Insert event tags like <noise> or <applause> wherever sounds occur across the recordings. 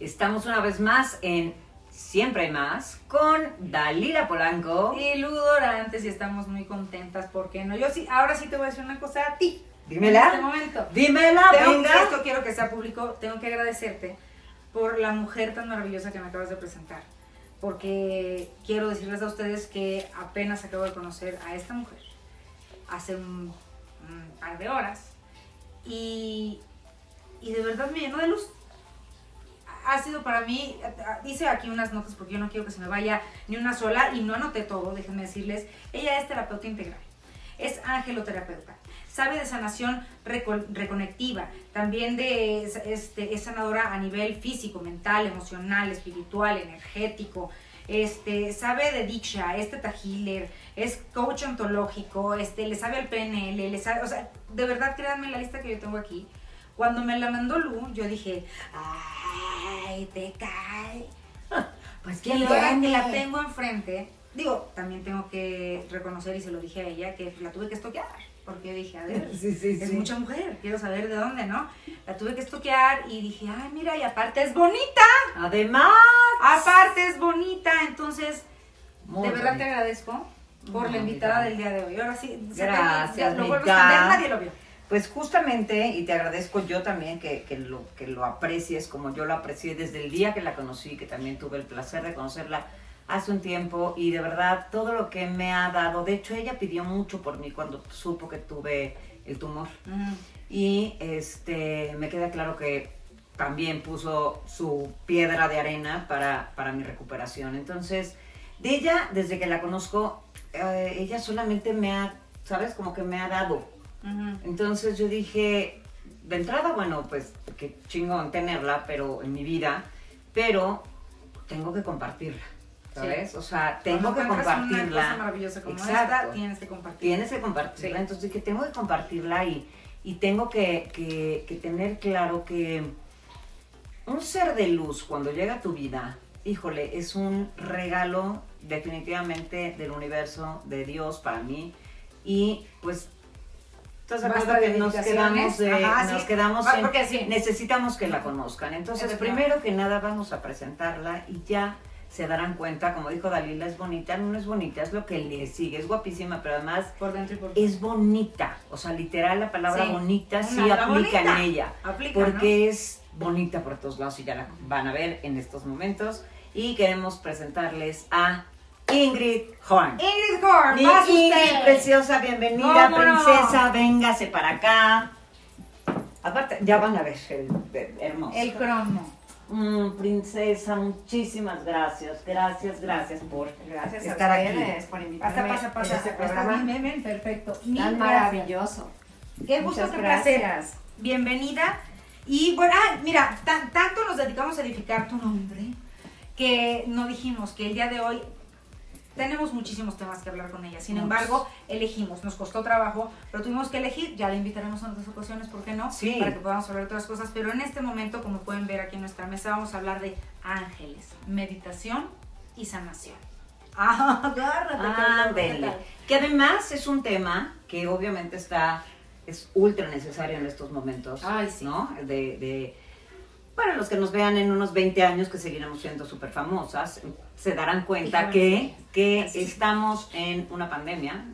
Estamos una vez más en Siempre hay más con Dalila Polanco. Y Ludorantes y estamos muy contentas porque no. Yo sí, ahora sí te voy a decir una cosa a ti. Dímela. En este momento. Dímela, Tengo- venga. Esto quiero que sea público. Tengo que agradecerte por la mujer tan maravillosa que me acabas de presentar. Porque quiero decirles a ustedes que apenas acabo de conocer a esta mujer hace un, un par de horas. Y, y de verdad me llenó de luz. Ha sido para mí, hice aquí unas notas porque yo no quiero que se me vaya ni una sola y no anoté todo, déjenme decirles. Ella es terapeuta integral, es angeloterapeuta, sabe de sanación reco- reconectiva, también de, este, es sanadora a nivel físico, mental, emocional, espiritual, energético. Este, sabe de Diksha, es Teta Healer, es coach ontológico, este, le sabe al PNL, le sabe, o sea, de verdad créanme la lista que yo tengo aquí. Cuando me la mandó Lu, yo dije, ay, te cae. Pues Y ahora que la tengo enfrente, digo, también tengo que reconocer, y se lo dije a ella, que la tuve que estoquear. Porque dije, a ver, Sí, sí, es sí. mucha mujer, quiero saber de dónde, ¿no? La tuve que estoquear y dije, ay, mira, y aparte es bonita. Además. Aparte es bonita, entonces, Muy de verdad te agradezco por Muy la invitada bonita. del día de hoy. Ahora sí, se Gracias, ya lo vuelvo a esconder, nadie lo vio. Pues justamente, y te agradezco yo también que, que lo, que lo aprecies como yo lo aprecié desde el día que la conocí, que también tuve el placer de conocerla hace un tiempo, y de verdad todo lo que me ha dado, de hecho ella pidió mucho por mí cuando supo que tuve el tumor, y este me queda claro que también puso su piedra de arena para, para mi recuperación. Entonces, de ella, desde que la conozco, eh, ella solamente me ha, ¿sabes? Como que me ha dado. Entonces yo dije, de entrada, bueno, pues qué chingón tenerla, pero en mi vida, pero tengo que compartirla, ¿sabes? O sea, tengo que compartirla. Una cosa maravillosa como Exacto. esta, tienes que compartirla. Tienes que compartirla, Sí. entonces dije, tengo que compartirla y, y tengo que, que- que tener claro que un ser de luz cuando llega a tu vida, híjole, es un regalo definitivamente del universo, de Dios para mí. Y pues, ¿estás de acuerdo que nos quedamos, de- Ajá, nos sí. quedamos Ah, en- porque sí. necesitamos que la conozcan. Entonces, Es primero que nada vamos a presentarla y ya se darán cuenta, como dijo Dalila, es bonita, no es bonita, es lo que le sigue, es guapísima, pero además Por dentro y por fuera. es bonita. O sea, literal la palabra Sí. bonita Una- sí aplica bonita. en ella. Aplica, Porque es bonita por todos lados y ya la van a ver en estos momentos. Y queremos presentarles a Ingrid Horn. Ingrid Horn, pase Ingrid, usted. preciosa, bienvenida, ¿Cómo no? princesa, véngase para acá. Aparte, ya van a ver el, el- hermoso. El cromo. Mm, princesa, muchísimas gracias, gracias, gracias por Gracias estar a aquí. ustedes por invitarme Pasa, pasa, pasa. este Está programa bien, perfecto. Mil tan maravilloso. Qué gusto, Muchas qué placer. gracias. Bienvenida. Y bueno, ah, mira, tan- tanto nos dedicamos a edificar tu nombre que no dijimos que el día de hoy tenemos muchísimos temas que hablar con ella. Sin embargo, elegimos, nos costó trabajo, pero tuvimos que elegir. Ya la invitaremos en otras ocasiones, ¿por qué no? Sí. Para que podamos hablar de otras cosas. Pero en este momento, como pueden ver aquí en nuestra mesa, vamos a hablar de ángeles, meditación y sanación. Ah, <laughs> agárrate. Ah, ¿qué vele. tal? Que además es un tema que obviamente está, es ultra necesario en estos momentos. Ay, sí. ¿No? De, de, para los que nos vean en unos 20 años, que seguiremos siendo súper famosas, se darán cuenta que, que estamos en una pandemia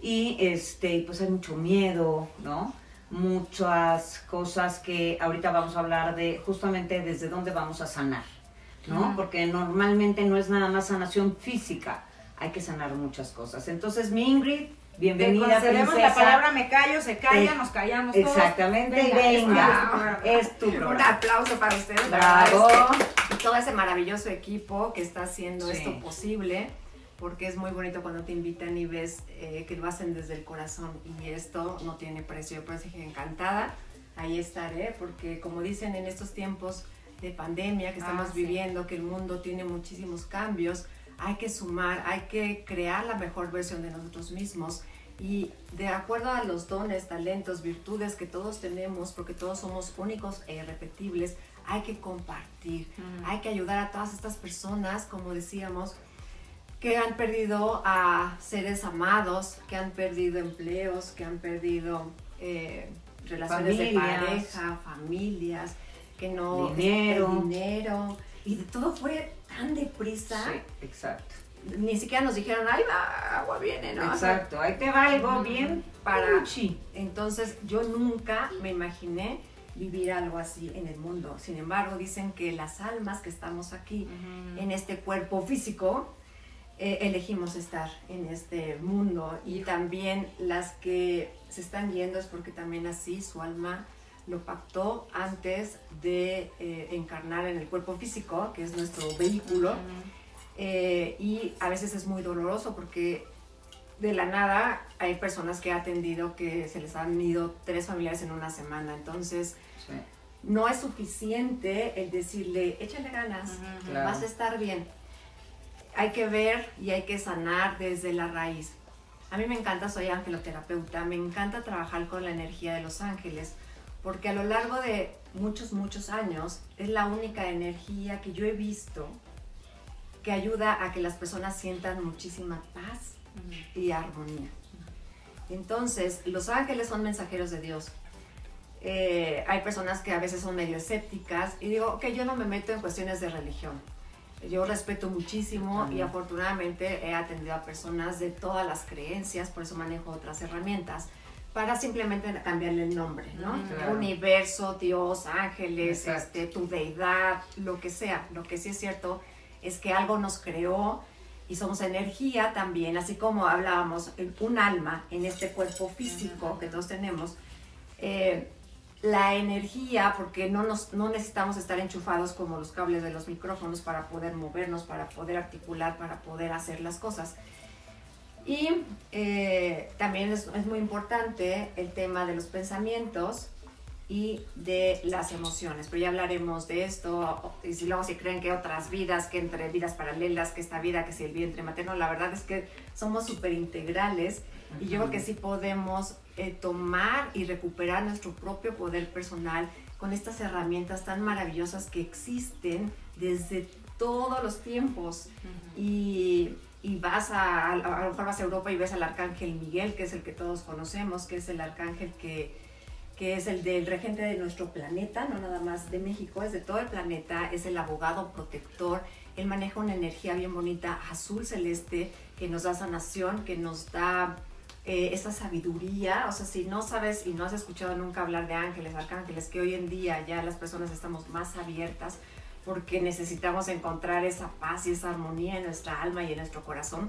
y este, pues hay mucho miedo, ¿no? Muchas cosas que ahorita vamos a hablar de justamente desde dónde vamos a sanar, ¿no? Porque normalmente no es nada más sanación física, hay que sanar muchas cosas. Entonces, mi Ingrid, bienvenida, concedemos princesa. la palabra me callo, se calla, nos callamos todos. Exactamente, Venga, venga, es tu programa. Un aplauso para ustedes. Bravo. es que- Y todo ese maravilloso equipo que está haciendo Sí. esto posible, porque es muy bonito cuando te invitan y ves eh, que lo hacen desde el corazón y esto no tiene precio. Yo por eso dije encantada, ahí estaré, porque como dicen en estos tiempos de pandemia que estamos Ah, sí. viviendo, que el mundo tiene muchísimos cambios, hay que sumar, hay que crear la mejor versión de nosotros mismos y de acuerdo a los dones, talentos, virtudes que todos tenemos, porque todos somos únicos e irrepetibles, hay que compartir, Mm. hay que ayudar a todas estas personas, como decíamos, que han perdido a seres amados, que han perdido empleos, que han perdido eh, relaciones de pareja, familias, que no... Dinero. dinero. Y de todo fue tan deprisa. Sí, exacto. Ni siquiera nos dijeron, ay, va, agua viene, ¿no? Exacto, ahí te va algo bien Para- puchi. Entonces yo nunca me imaginé vivir algo así en el mundo. Sin embargo, dicen que las almas que estamos aquí en este cuerpo físico, eh, elegimos estar en este mundo y también las que se están yendo es porque también así su alma lo pactó antes de eh, encarnar en el cuerpo físico, que es nuestro vehículo. Eh, y a veces es muy doloroso porque de la nada hay personas que he atendido que se les han ido tres familiares en una semana. Entonces, Sí, no es suficiente el decirle, échale ganas, Claro. vas a estar bien. Hay que ver y hay que sanar desde la raíz. A mí me encanta, soy angeloterapeuta, me encanta trabajar con la energía de los ángeles, porque a lo largo de muchos, muchos años es la única energía que yo he visto que ayuda a que las personas sientan muchísima paz y armonía. Entonces, los ángeles son mensajeros de Dios. Eh, hay personas que a veces son medio escépticas y digo, que yo no me meto en cuestiones de religión. Yo respeto muchísimo y afortunadamente he atendido a personas de todas las creencias, por eso manejo otras herramientas, para simplemente cambiarle el nombre, ¿no? Mm, claro. Universo, Dios, ángeles, este, tu deidad, lo que sea. Lo que sí es cierto es que algo nos creó y somos energía también, así como hablábamos, en un alma en este cuerpo físico que todos tenemos. eh, la energía, porque no, nos, no necesitamos estar enchufados como los cables de los micrófonos para poder movernos, para poder articular, para poder hacer las cosas. Y eh, también es, es muy importante el tema de los pensamientos y de las emociones, pero ya hablaremos de esto, y si luego si creen que otras vidas, que entre vidas paralelas, que esta vida, que si el vientre materno, la verdad es que somos súper integrales y yo creo que sí podemos eh, tomar y recuperar nuestro propio poder personal con estas herramientas tan maravillosas que existen desde todos los tiempos. Y, y vas a, a, a lo mejor vas a Europa y ves al arcángel Miguel, que es el que todos conocemos, que es el arcángel que, que es el del regente de nuestro planeta, no nada más de México, es de todo el planeta, es el abogado protector. Él maneja una energía bien bonita, azul celeste, que nos da sanación, que nos da eh, esa sabiduría. O sea, si no sabes y no has escuchado nunca hablar de ángeles, arcángeles, que hoy en día ya las personas estamos más abiertas porque necesitamos encontrar esa paz y esa armonía en nuestra alma y en nuestro corazón.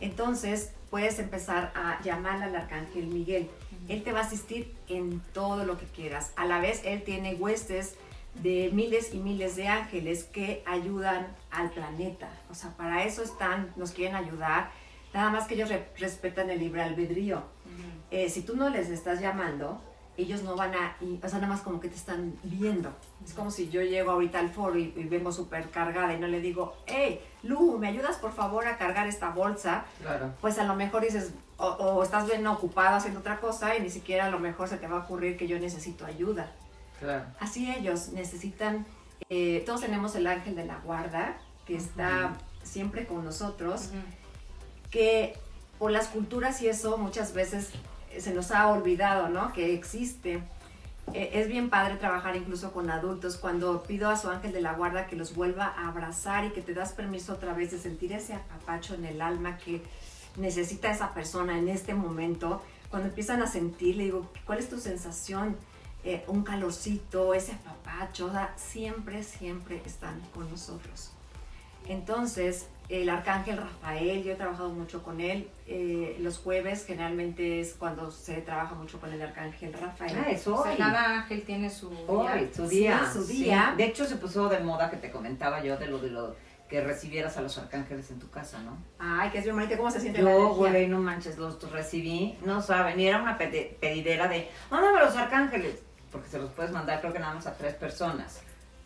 Entonces puedes empezar a llamar al arcángel Miguel. Él te va a asistir en todo lo que quieras. A la vez, él tiene huestes de miles y miles de ángeles que ayudan al planeta. O sea, para eso están, nos quieren ayudar. Nada más que ellos re- respetan el libre albedrío. Eh, si tú no les estás llamando, ellos no van a, y- o sea, nada más como que te están viendo. Es como si yo llego ahorita al foro y, y vengo súper cargada y no le digo, hey, Lu, ¿me ayudas por favor a cargar esta bolsa? Claro. Pues a lo mejor dices, o, o estás bien ocupado haciendo otra cosa y ni siquiera a lo mejor se te va a ocurrir que yo necesito ayuda. Claro. Así ellos necesitan, eh, todos tenemos el ángel de la guarda que está siempre con nosotros, que por las culturas y eso muchas veces eh, se nos ha olvidado, ¿no? Que existe. Eh, es bien padre trabajar incluso con adultos cuando pido a su ángel de la guarda que los vuelva a abrazar y que te das permiso otra vez de sentir ese apapacho en el alma que necesita esa persona en este momento. Cuando empiezan a sentir, le digo, ¿cuál es tu sensación? Eh, un calorcito, ese apapacho, o sea, siempre, siempre están con nosotros. Entonces, el arcángel Rafael, yo he trabajado mucho con él. eh, los jueves generalmente es cuando se trabaja mucho con el arcángel Rafael. Ah, es O sea, hoy. cada ángel tiene su Hoy, día. su Sí, día. su sí. día. De hecho, se puso de moda que te comentaba yo de lo de lo que recibieras a los arcángeles en tu casa, ¿no? Ay, que es bien bonito, ¿cómo se siente Yo, güey, no manches, los recibí, no saben, y era una pedi- pedidera de, mándame los arcángeles, porque se los puedes mandar creo que nada más a tres personas.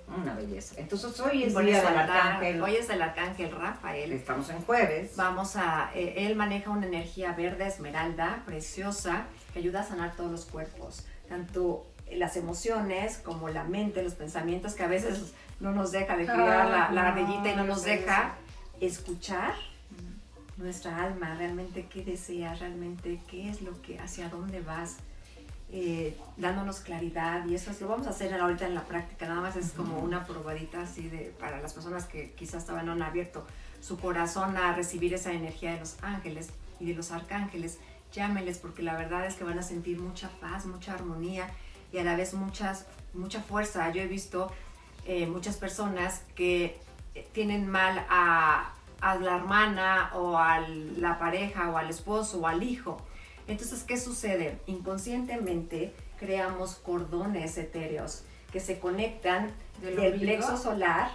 Una belleza. Entonces hoy es día del el arcángel. Hoy es el arcángel Rafael. Estamos en jueves. Vamos a, eh, él maneja una energía verde esmeralda, preciosa, que ayuda a sanar todos los cuerpos, tanto las emociones como la mente, los pensamientos que a veces no nos deja de cuidar la, la Ah, ardillita y no no, nos deja escuchar nuestra alma, realmente qué deseas, realmente qué es lo que, hacia dónde vas. eh, dándonos claridad y eso es, lo vamos a hacer ahorita en la práctica, nada más es como una probadita así de para las personas que quizás todavía no han abierto su corazón a recibir esa energía de los ángeles y de los arcángeles, llámenles porque la verdad es que van a sentir mucha paz, mucha armonía y a la vez muchas, mucha fuerza. Yo he visto eh, muchas personas que eh, tienen mal a, a la hermana o a la pareja o al esposo o al hijo entonces, ¿qué sucede? Inconscientemente creamos cordones etéreos que se conectan del, plexo solar,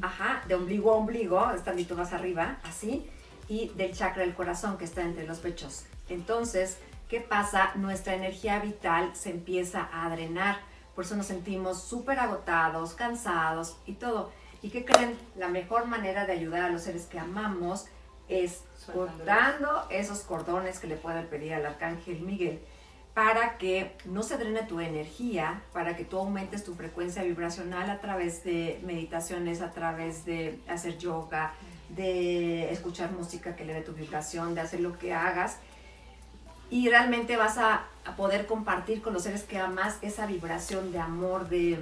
ajá, de ombligo a ombligo, estandito más arriba, así, y del chakra del corazón que está entre los pechos. Entonces, ¿qué pasa? Nuestra energía vital se empieza a drenar, por eso nos sentimos súper agotados, cansados y todo. ¿Y qué creen? La mejor manera de ayudar a los seres que amamos es cortando esos cordones que le pueden pedir al arcángel Miguel para que no se drene tu energía, para que tú aumentes tu frecuencia vibracional a través de meditaciones, a través de hacer yoga, de escuchar música que le dé tu vibración, de hacer lo que hagas. Y realmente vas a, poder compartir con los seres que amas esa vibración de amor, de,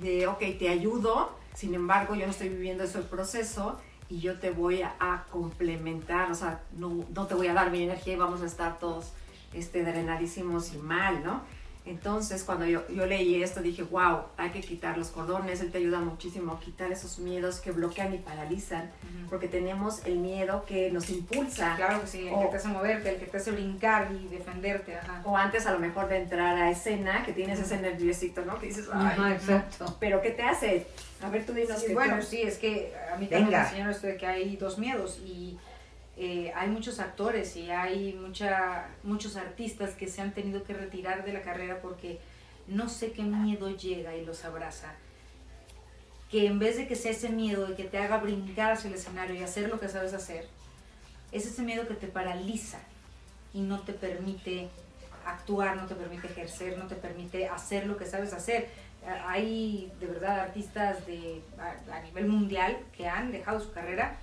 de, ok, te ayudo, sin embargo yo no estoy viviendo ese proceso y yo te voy a, complementar, o sea, no, no, te voy a dar mi energía y vamos a estar todos este, drenadísimos y mal, ¿no? Entonces, cuando yo, yo, leí esto, dije, wow, hay que quitar los cordones, él te ayuda muchísimo a quitar esos miedos que bloquean y paralizan, porque tenemos el miedo que nos impulsa. Claro que sí, el que te hace moverte, el que te hace brincar y defenderte. Ajá. O antes a lo mejor de entrar a escena, que tienes ese nerviosito, ¿no? Que dices, ay, exacto. Pero ¿qué te hace? A ver, tú dices sí, Bueno, sí, es que a mí también me enseñaron esto de que hay dos miedos y eh, hay muchos actores y hay mucha, muchos artistas que se han tenido que retirar de la carrera porque no sé qué miedo llega y los abraza. Que en vez de que sea ese miedo de que te haga brincar hacia el escenario y hacer lo que sabes hacer, es ese miedo que te paraliza y no te permite actuar, no te permite ejercer, no te permite hacer lo que sabes hacer. Hay de verdad artistas de, a, a nivel mundial que han dejado su carrera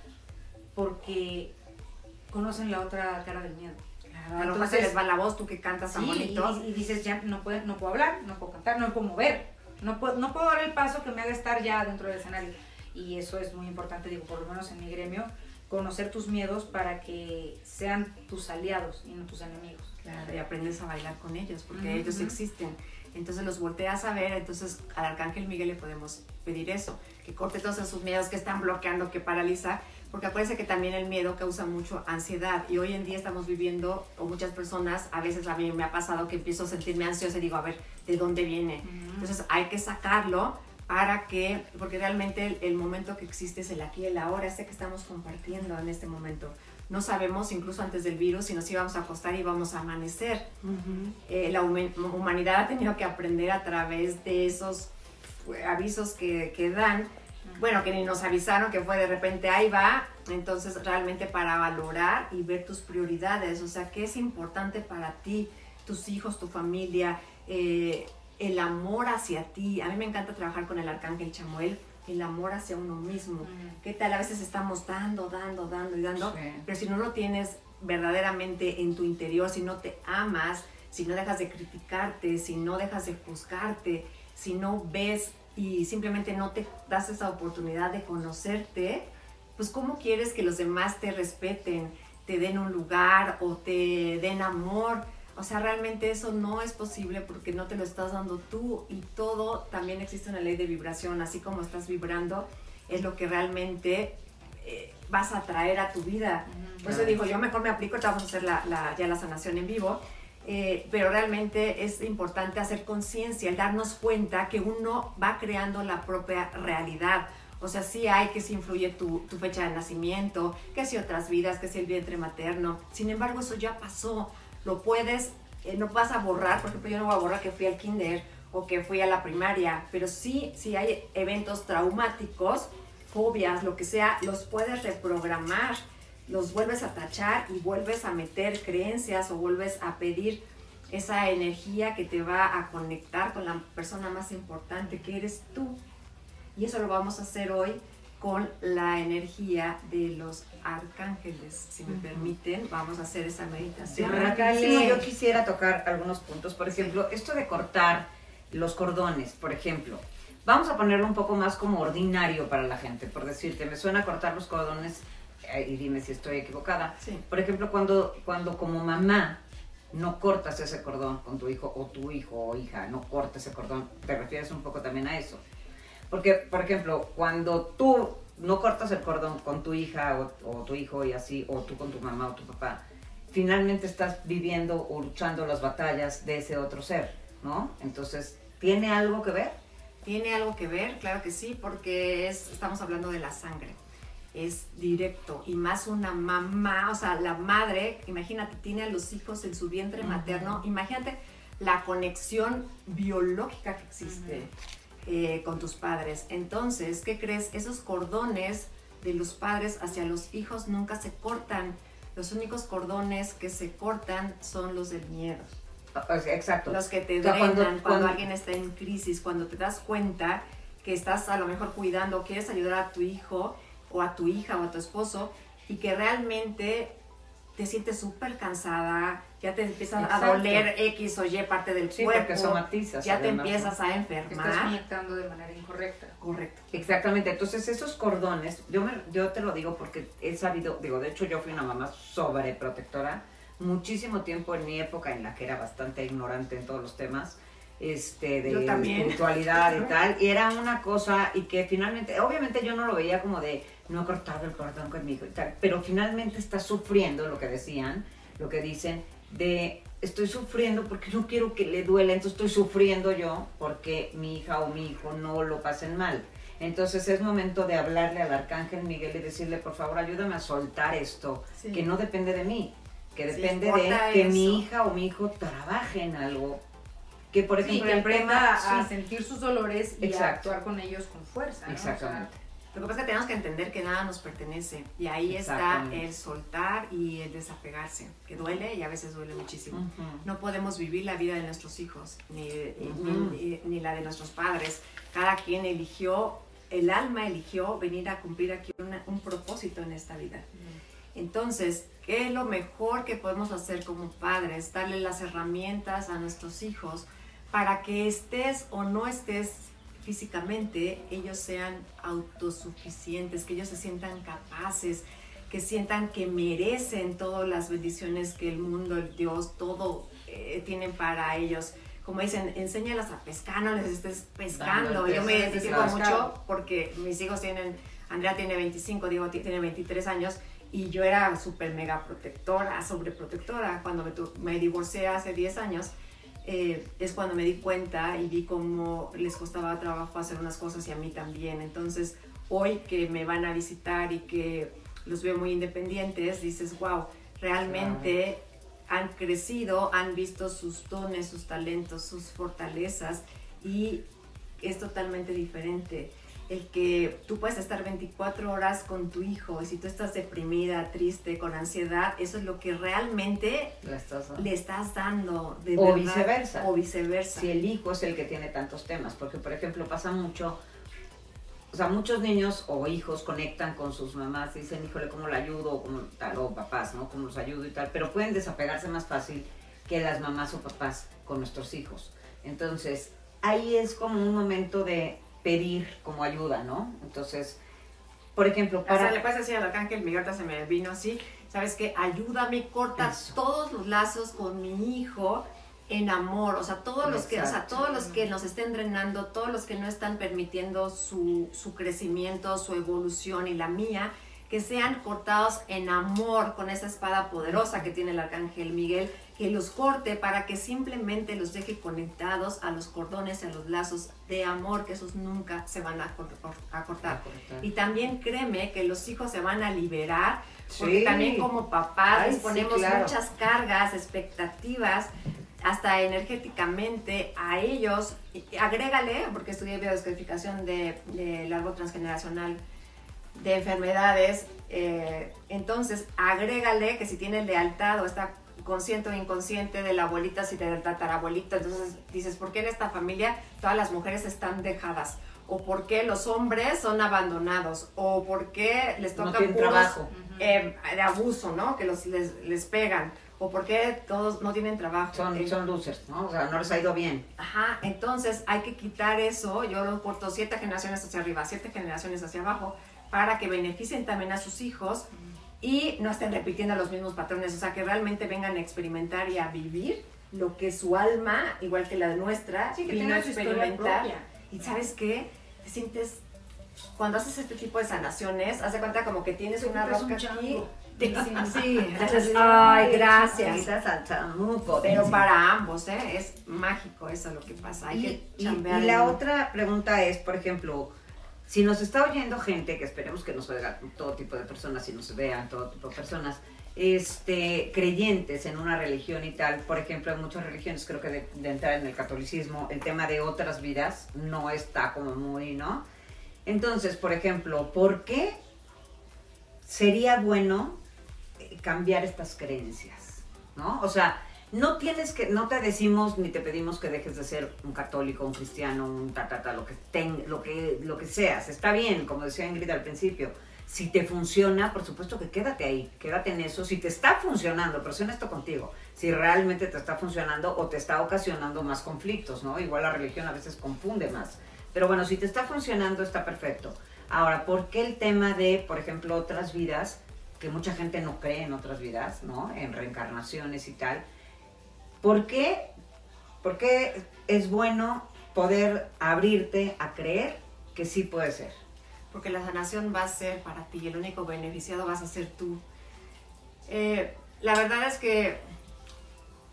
porque conocen la otra cara del miedo. Claro, Entonces les va la voz, tú que cantas tan bonito. Y, dices, ya no puedo, no puedo hablar, no puedo cantar, no puedo mover, no puedo, no puedo dar el paso que me haga estar ya dentro del escenario. Y eso es muy importante, digo, por lo menos en mi gremio, conocer tus miedos para que sean tus aliados y no tus enemigos. Claro, y aprendes a bailar con ellos, porque ellos existen. Entonces los volteas a ver, entonces al Arcángel Miguel le podemos pedir eso, que corte todos esos miedos que están bloqueando, que paraliza, porque acuérdense que también el miedo causa mucho ansiedad y hoy en día estamos viviendo, o muchas personas, a veces a mí me ha pasado que empiezo a sentirme ansiosa y digo, a ver, ¿de dónde viene? Entonces hay que sacarlo para que, porque realmente el, momento que existe es el aquí y el ahora, este que estamos compartiendo en este momento. No sabemos, incluso antes del virus, si nos íbamos a acostar y íbamos a amanecer. Eh, la humanidad ha tenido que aprender a través de esos avisos que, que dan bueno, que ni nos avisaron que fue de repente ahí va, entonces realmente para valorar y ver tus prioridades, o sea, qué es importante para ti, tus hijos, tu familia, eh, el amor hacia ti. A mí me encanta trabajar con el arcángel Chamuel, el amor hacia uno mismo. Mm. ¿Qué tal? A veces estamos dando, dando, dando y dando, pero si no lo tienes verdaderamente en tu interior, si no te amas, si no dejas de criticarte, si no dejas de juzgarte, si no ves y simplemente no te das esa oportunidad de conocerte, pues ¿cómo quieres que los demás te respeten, te den un lugar o te den amor? O sea, realmente eso no es posible porque no te lo estás dando tú y todo también existe una ley de vibración, así como estás vibrando, es lo que realmente eh, vas a traer a tu vida. Por eso digo, yo mejor me aplico, vamos a hacer la, ya la sanación en vivo eh, pero realmente es importante hacer conciencia, darnos cuenta que uno va creando la propia realidad. O sea, sí hay que si influye tu, tu, fecha de nacimiento, que si otras vidas, que si el vientre materno. Sin embargo, eso ya pasó. Lo puedes, eh, no vas a borrar, por ejemplo, yo no voy a borrar que fui al kinder o que fui a la primaria, pero sí, si hay eventos traumáticos, fobias, lo que sea, los puedes reprogramar los vuelves a tachar y vuelves a meter creencias o vuelves a pedir esa energía que te va a conectar con la persona más importante que eres tú. Y eso lo vamos a hacer hoy con la energía de los arcángeles. Si me permiten, vamos a hacer esa meditación. Rapidísimo, yo quisiera tocar algunos puntos. Por ejemplo, esto de cortar los cordones, por ejemplo. Vamos a ponerlo un poco más como ordinario para la gente, por decirte, me suena cortar los cordones, y dime si estoy equivocada. Sí. Por ejemplo, cuando, cuando como mamá no cortas ese cordón con tu hijo o tu hijo o hija, no cortas ese cordón, te refieres un poco también a eso. Porque, por ejemplo, cuando tú no cortas el cordón con tu hija o, o tu hijo y así, o tú con tu mamá o tu papá, finalmente estás viviendo o luchando las batallas de ese otro ser, ¿no? Entonces, ¿tiene algo que ver? Tiene algo que ver, claro que sí, porque es, estamos hablando de la sangre. Es directo y más una mamá, o sea, la madre, imagínate, tiene a los hijos en su vientre materno, imagínate la conexión biológica que existe eh, con tus padres. Entonces, ¿qué crees? Esos cordones de los padres hacia los hijos nunca se cortan. Los únicos cordones que se cortan son los del miedo. O sea, Exacto. Los que te O sea, drenan cuando- cuando, cuando- alguien está en crisis, cuando te das cuenta que estás a lo mejor cuidando, quieres ayudar a tu hijo o a tu hija o a tu esposo y que realmente te sientes súper cansada, ya te empiezan a Exacto. doler X o Y parte del Sí, cuerpo, somatizas. ya te empiezas a Estás enfermar. conectando de manera incorrecta. Correcto. Exactamente, entonces esos cordones, yo, me- yo te lo digo porque he sabido, digo, de hecho yo fui una mamá sobreprotectora muchísimo tiempo en mi época en la que era bastante ignorante en todos los temas este, de espiritualidad y tal, y era una cosa y que finalmente, obviamente yo no lo veía como de no he cortado el cordón conmigo y tal, pero finalmente está sufriendo lo que decían, lo que dicen, de estoy sufriendo porque no quiero que le duela, entonces estoy sufriendo yo porque mi hija o mi hijo no lo pasen mal. Entonces es momento de hablarle al arcángel Miguel y decirle, por favor, ayúdame a soltar esto, Sí. que no depende de mí, que Sí, depende de corta que eso. mi hija o mi hijo trabaje en algo. Que por Sí, ejemplo que tema... aprenda a sí, sentir sus dolores y a actuar con ellos con fuerza. ¿no? O sea, Exactamente. Lo que pasa es que tenemos que entender que nada nos pertenece y ahí está Exactamente. el soltar y el desapegarse, que duele y a veces duele muchísimo. Ujú. No podemos vivir la vida de nuestros hijos, ni, ni- Ujú. ni- ni la de nuestros padres. Cada quien eligió, el alma eligió venir a cumplir aquí una- un propósito en esta vida. Entonces, ¿qué es lo mejor que podemos hacer como padres? Darle las herramientas a nuestros hijos para que estés o no estés físicamente, ellos sean autosuficientes, que ellos se sientan capaces, que sientan que merecen todas las bendiciones que el mundo, el Dios, todo eh, tienen para ellos. Como dicen, enséñalas a pescar, no les estés pescando. Yo me identifico mucho porque mis hijos tienen, Andrea tiene 25, Diego ti- tiene 23 años y yo era súper mega protectora, sobreprotectora. Cuando me, me divorcié hace 10 años, eh, es cuando me di cuenta y vi cómo les costaba trabajo hacer unas cosas y a mí también. Entonces, hoy que me van a visitar y que los veo muy independientes, dices, wow, realmente han crecido, han visto sus dones, sus talentos, sus fortalezas y es totalmente diferente. El que tú puedes estar 24 horas con tu hijo y si tú estás deprimida, triste, con ansiedad, eso es lo que realmente La estás dando. le estás dando de O verdad. viceversa. O viceversa. si el hijo es el que tiene tantos temas, porque por ejemplo pasa mucho, o sea, muchos niños o hijos conectan con sus mamás y dicen, híjole, ¿cómo la ayudo? O como tal, o papás, ¿no? ¿Cómo los ayudo y tal? Pero pueden desapegarse más fácil que las mamás o papás con nuestros hijos. Entonces, ahí es como un momento de pedir como ayuda, ¿no? Entonces, por ejemplo, O sea, para... le puedes decir al arcángel, mi gata se me vino así, ¿sabes qué? Ayúdame, corta Eso. todos los lazos con mi hijo en amor, o sea, todos los que, o sea, todos los que nos estén drenando, todos los que no están permitiendo su, su crecimiento, su evolución y la mía, que sean cortados en amor con esa espada poderosa que tiene el arcángel Miguel, que los corte para que simplemente los deje conectados a los cordones, a los lazos de amor, que esos nunca se van a, cor- a cortar. Y también créeme que los hijos se van a liberar, porque Sí. también como papás Ay, les sí, ponemos claro. muchas cargas, expectativas, hasta energéticamente a ellos. Agrégale, porque estudié biodescodificación de, del árbol transgeneracional de enfermedades, eh, entonces agrégale que si tiene lealtad o está consciente o inconsciente de la abuelita y del tatarabuelito. Entonces dices, ¿por qué en esta familia todas las mujeres están dejadas? ¿O por qué los hombres son abandonados? ¿O por qué les toca no trabajo. Eh, de abuso, ¿no? Que los, les, les pegan o por qué todos no tienen trabajo. Son, eh, son losers, ¿no? O sea, no les ha ido bien. Ajá, entonces hay que quitar eso, yo lo corto siete generaciones hacia arriba, siete generaciones hacia abajo, para que beneficien también a sus hijos y no estén repitiendo los mismos patrones, o sea, que realmente vengan a experimentar y a vivir lo que su alma, igual que la de nuestra, sí, que vino a experimentar. Y sabes qué, te sientes, cuando haces este tipo de sanaciones, hace cuenta como que tienes una roca aquí Sí, sí, <laughs> Ay, gracias. Pero para ambos, ¿eh? Es mágico eso lo que pasa. Hay y, que chambear. Y, la otra pregunta es, por ejemplo, si nos está oyendo gente, que esperemos que nos oiga todo tipo de personas y nos vean todo tipo de personas, este, creyentes en una religión y tal, por ejemplo, en muchas religiones, creo que de, de entrar en el catolicismo, el tema de otras vidas no está como muy, ¿no? Entonces, por ejemplo, ¿por qué sería bueno cambiar estas creencias, ¿no? O sea, no tienes que, no te decimos ni te pedimos que dejes de ser un católico, un cristiano, un ta, ta, ta lo que ten, lo que, lo que seas. Está bien, como decía Ingrid al principio. Si te funciona, por supuesto que quédate ahí, quédate en eso. Si te está funcionando, pero soy esto contigo, si realmente te está funcionando o te está ocasionando más conflictos, ¿no? Igual la religión a veces confunde más. Pero bueno, si te está funcionando, está perfecto. Ahora, ¿por qué el tema de, por ejemplo, otras vidas? que mucha gente no cree en otras vidas, ¿no? En reencarnaciones y tal. ¿Por qué? ¿Por qué es bueno poder abrirte a creer que sí puede ser? Porque la sanación va a ser para ti y el único beneficiado vas a ser tú. Eh, la verdad es que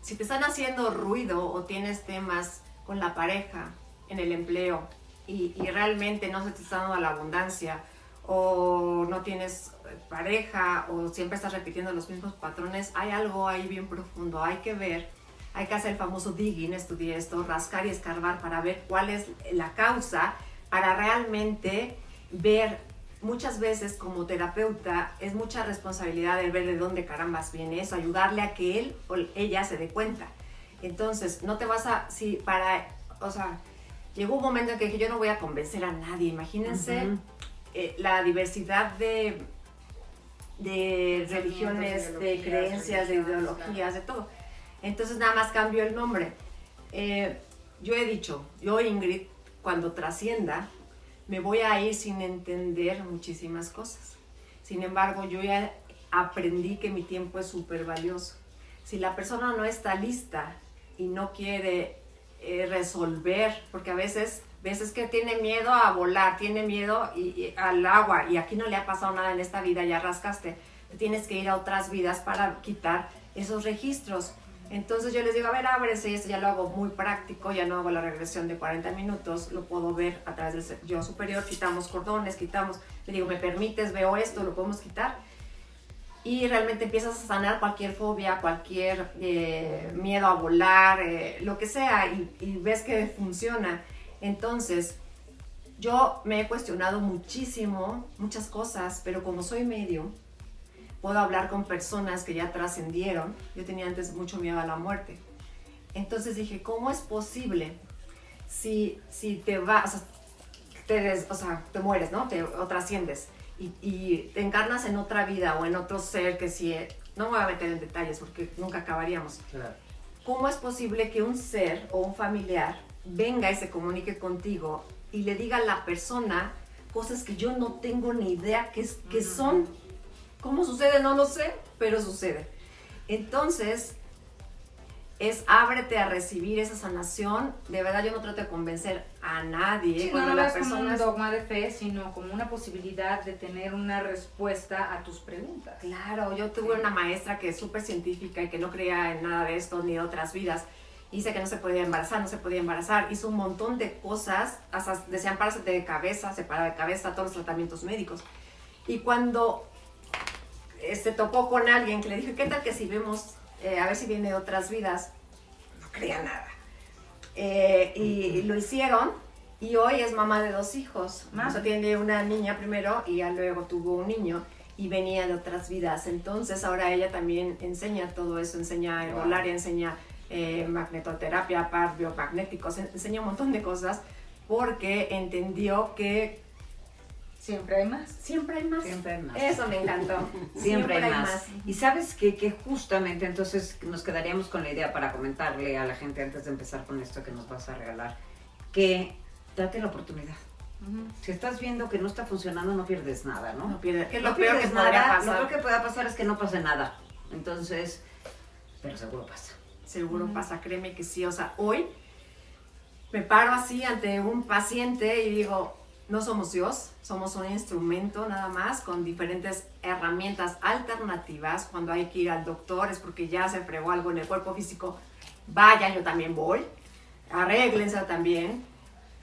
si te están haciendo ruido o tienes temas con la pareja, en el empleo, y, y realmente no se te está dando la abundancia, o no tienes pareja o siempre estás repitiendo los mismos patrones, hay algo ahí bien profundo, hay que ver, hay que hacer el famoso digging, estudiar esto, rascar y escarbar para ver cuál es la causa, para realmente ver, muchas veces como terapeuta es mucha responsabilidad de ver de dónde carambas viene eso, ayudarle a que él o ella se dé cuenta. Entonces, no te vas a, si para, o sea, llegó un momento en que yo no voy a convencer a nadie, imagínense. Eh, la diversidad de, de religiones, de creencias, de ideologías, de todo. Entonces nada más cambio el nombre. Eh, yo he dicho, yo Ingrid, cuando trascienda, me voy a ir sin entender muchísimas cosas. Sin embargo, yo ya aprendí que mi tiempo es súper valioso. Si la persona no está lista y no quiere eh, resolver, porque a veces veces que tiene miedo a volar, tiene miedo al agua y aquí no le ha pasado nada en esta vida, ya rascaste, tienes que ir a otras vidas para quitar esos registros. Entonces yo les digo, a ver, ábrese, esto ya lo hago muy práctico, ya no hago la regresión de 40 minutos, lo puedo ver a través del yo superior, quitamos cordones, quitamos, le digo, ¿me permites? Veo esto, lo podemos quitar. Y realmente empiezas a sanar cualquier fobia, cualquier eh, miedo a volar, eh, lo que sea, y ves que funciona. Entonces, yo me he cuestionado muchísimo, muchas cosas, pero como soy medio, puedo hablar con personas que ya trascendieron. Yo tenía antes mucho miedo a la muerte. Entonces dije, ¿cómo es posible si, si te vas, o te, o sea, te mueres, ¿no? Te, o trasciendes y, y, te encarnas en otra vida o en otro ser que si, no me voy a meter en detalles porque nunca acabaríamos. Claro. ¿Cómo es posible que un ser o un familiar venga y se comunique contigo y le diga a la persona cosas que yo no tengo ni idea que, que son. ¿Cómo sucede? No lo sé, pero sucede. Entonces, es ábrete a recibir esa sanación. De verdad, yo no trato de convencer a nadie. Sí, no lo ves como un dogma de fe, sino como una posibilidad de tener una respuesta a tus preguntas. Claro, yo tuve una maestra que es súper científica y que no creía en nada de esto ni de otras vidas dice que no se podía embarazar, no se podía embarazar, hizo un montón de cosas, hasta decían párate de cabeza, se para de cabeza, todos los tratamientos médicos. Y cuando este, topó con alguien que le dijo, ¿qué tal que si vemos, eh, a ver si viene de otras vidas? No creía nada. Eh, y, lo hicieron y hoy es mamá de dos hijos. O sea, tiene una niña primero y ya luego tuvo un niño. y venía de otras vidas. Entonces ahora ella también enseña todo eso, enseña herbolaria, enseña eh, magnetoterapia, par biomagnéticos, enseña un montón de cosas porque entendió que Siempre hay más. Siempre hay más. Siempre hay más. Eso me encantó. <laughs> Siempre, hay, más. Y sabes que, que justamente entonces nos quedaríamos con la idea para comentarle a la gente antes de empezar con esto que nos vas a regalar, que date la oportunidad. Si estás viendo que no está funcionando, no pierdes nada, ¿no? No pierdes. Que no lo peor que nada, pasar. Lo peor que pueda pasar es que no pase nada. Entonces, pero seguro pasa. Seguro pasa, créeme que sí. O sea, hoy me paro así ante un paciente y digo, no somos Dios, somos un instrumento nada más con diferentes herramientas alternativas. Cuando hay que ir al doctor es porque ya se fregó algo en el cuerpo físico. Vaya, yo también voy. Arréglense también.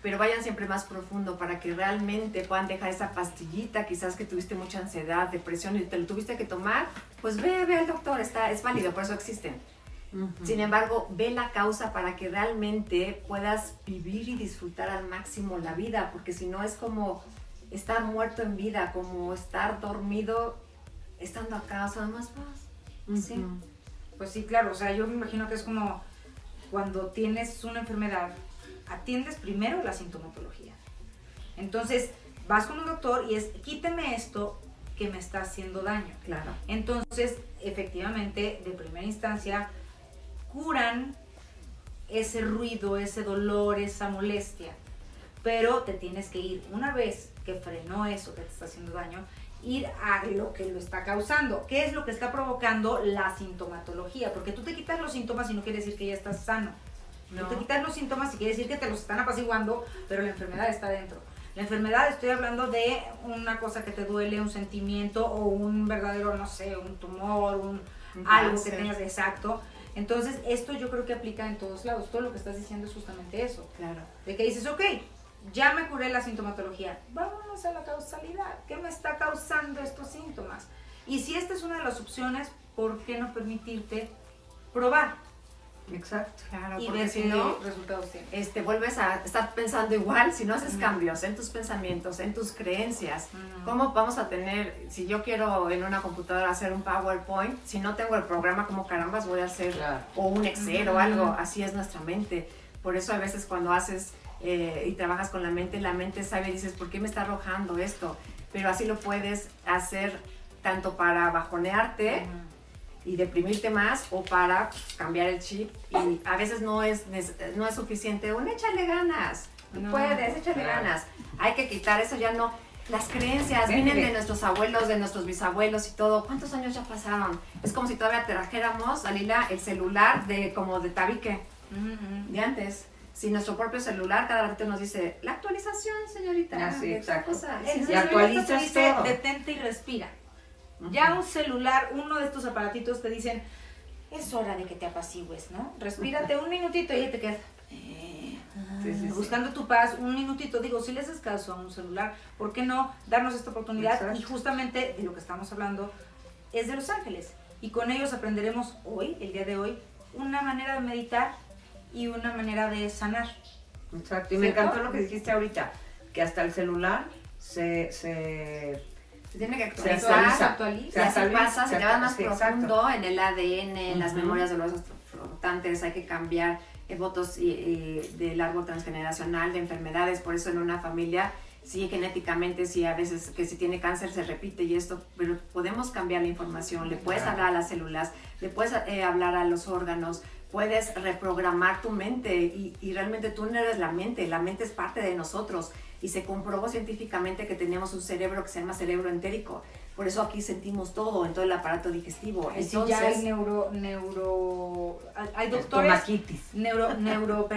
Pero vayan siempre más profundo para que realmente puedan dejar esa pastillita, quizás que tuviste mucha ansiedad, depresión y te lo tuviste que tomar. Pues ve, ve al doctor, está, es válido, por eso existen. Sin embargo, ve la causa para que realmente puedas vivir y disfrutar al máximo la vida, porque si no es como estar muerto en vida, como estar dormido estando acá, o sea, más paz. Sí. Pues sí, claro, o sea, yo me imagino que es como cuando tienes una enfermedad, atiendes primero la sintomatología. Entonces, vas con un doctor y es, quíteme esto que me está haciendo daño. Claro. Entonces, efectivamente, de primera instancia, curan ese ruido, ese dolor, esa molestia. Pero te tienes que ir, una vez que frenó eso que te está haciendo daño, ir a lo que lo está causando. ¿Qué es lo que está provocando la sintomatología? Porque tú te quitas los síntomas y no quiere decir que ya estás sano. No. Tú te quitas los síntomas y quiere decir que te los están apaciguando, pero la enfermedad está dentro. La enfermedad, estoy hablando de una cosa que te duele, un sentimiento o un verdadero, no sé, un tumor, un, algo que tengas exacto. Entonces, esto yo creo que aplica en todos lados. Todo lo que estás diciendo es justamente eso. Claro. De que dices, ok, ya me curé la sintomatología. Vamos a la causalidad. ¿Qué me está causando estos síntomas? Y si esta es una de las opciones, ¿por qué no permitirte probar? Exacto. Claro, y porque ver si no, resultados tiene. este, vuelves a estar pensando igual si no haces Ujú. cambios en tus pensamientos, en tus creencias. Ujú. ¿Cómo vamos a tener, si yo quiero en una computadora hacer un PowerPoint, si no tengo el programa, ¿cómo carambas voy a hacer? Claro. O un Excel o Ujú. algo, así es nuestra mente. Por eso a veces cuando haces eh, y trabajas con la mente, la mente sabe y dices, ¿por qué me está arrojando esto? Pero así lo puedes hacer tanto para bajonearte y deprimirte más o para cambiar el chip y a veces no es, no es suficiente un échale ganas, No, puedes, échale claro. ganas, hay que quitar eso ya no, las creencias vienen de nuestros abuelos, de nuestros bisabuelos y todo, ¿cuántos años ya pasaron? Es como si todavía trajéramos, Dalila, el celular de como de tabique, Ujú. de antes. Si nuestro propio celular cada ratito nos dice, la actualización, señorita. Ah, sí, de tal exacto. cosa". Sí, Y actualizas todo. detente y respira. Ya un celular, uno de estos aparatitos te dicen, es hora de que te apacigues, ¿no? Respírate un minutito y ahí te quedas. eh, Sí, sí, sí. Buscando tu paz, un minutito. Digo, si le haces caso a un celular, ¿por qué no darnos esta oportunidad? Exacto. Y justamente de lo que estamos hablando es de los ángeles. Y con ellos aprenderemos hoy, el día de hoy, una manera de meditar y una manera de sanar. Exacto. Y me ¿Cierto? encantó lo que dijiste ahorita, que hasta el celular se, se, Se tiene que se actualizar. actualiza. actualiza. Y así actualiza, pasa, se te va más sí, exacto. profundo en el ADN, en las memorias de los flotantes, hay que cambiar eh, votos y- y del árbol transgeneracional de enfermedades, por eso en una familia, sí, genéticamente, sí, a veces que si tiene cáncer se repite y esto, pero podemos cambiar la información, le puedes Claro. hablar a las células, le puedes eh, hablar a los órganos, puedes reprogramar tu mente y, y realmente tú no eres la mente, la mente es parte de nosotros y se comprobó científicamente que tenemos un cerebro que se llama cerebro entérico. Por eso aquí sentimos todo en todo el aparato digestivo. Ay, sí, Entonces, ya hay neuro, neuro, hay- doctores neuro, neuro,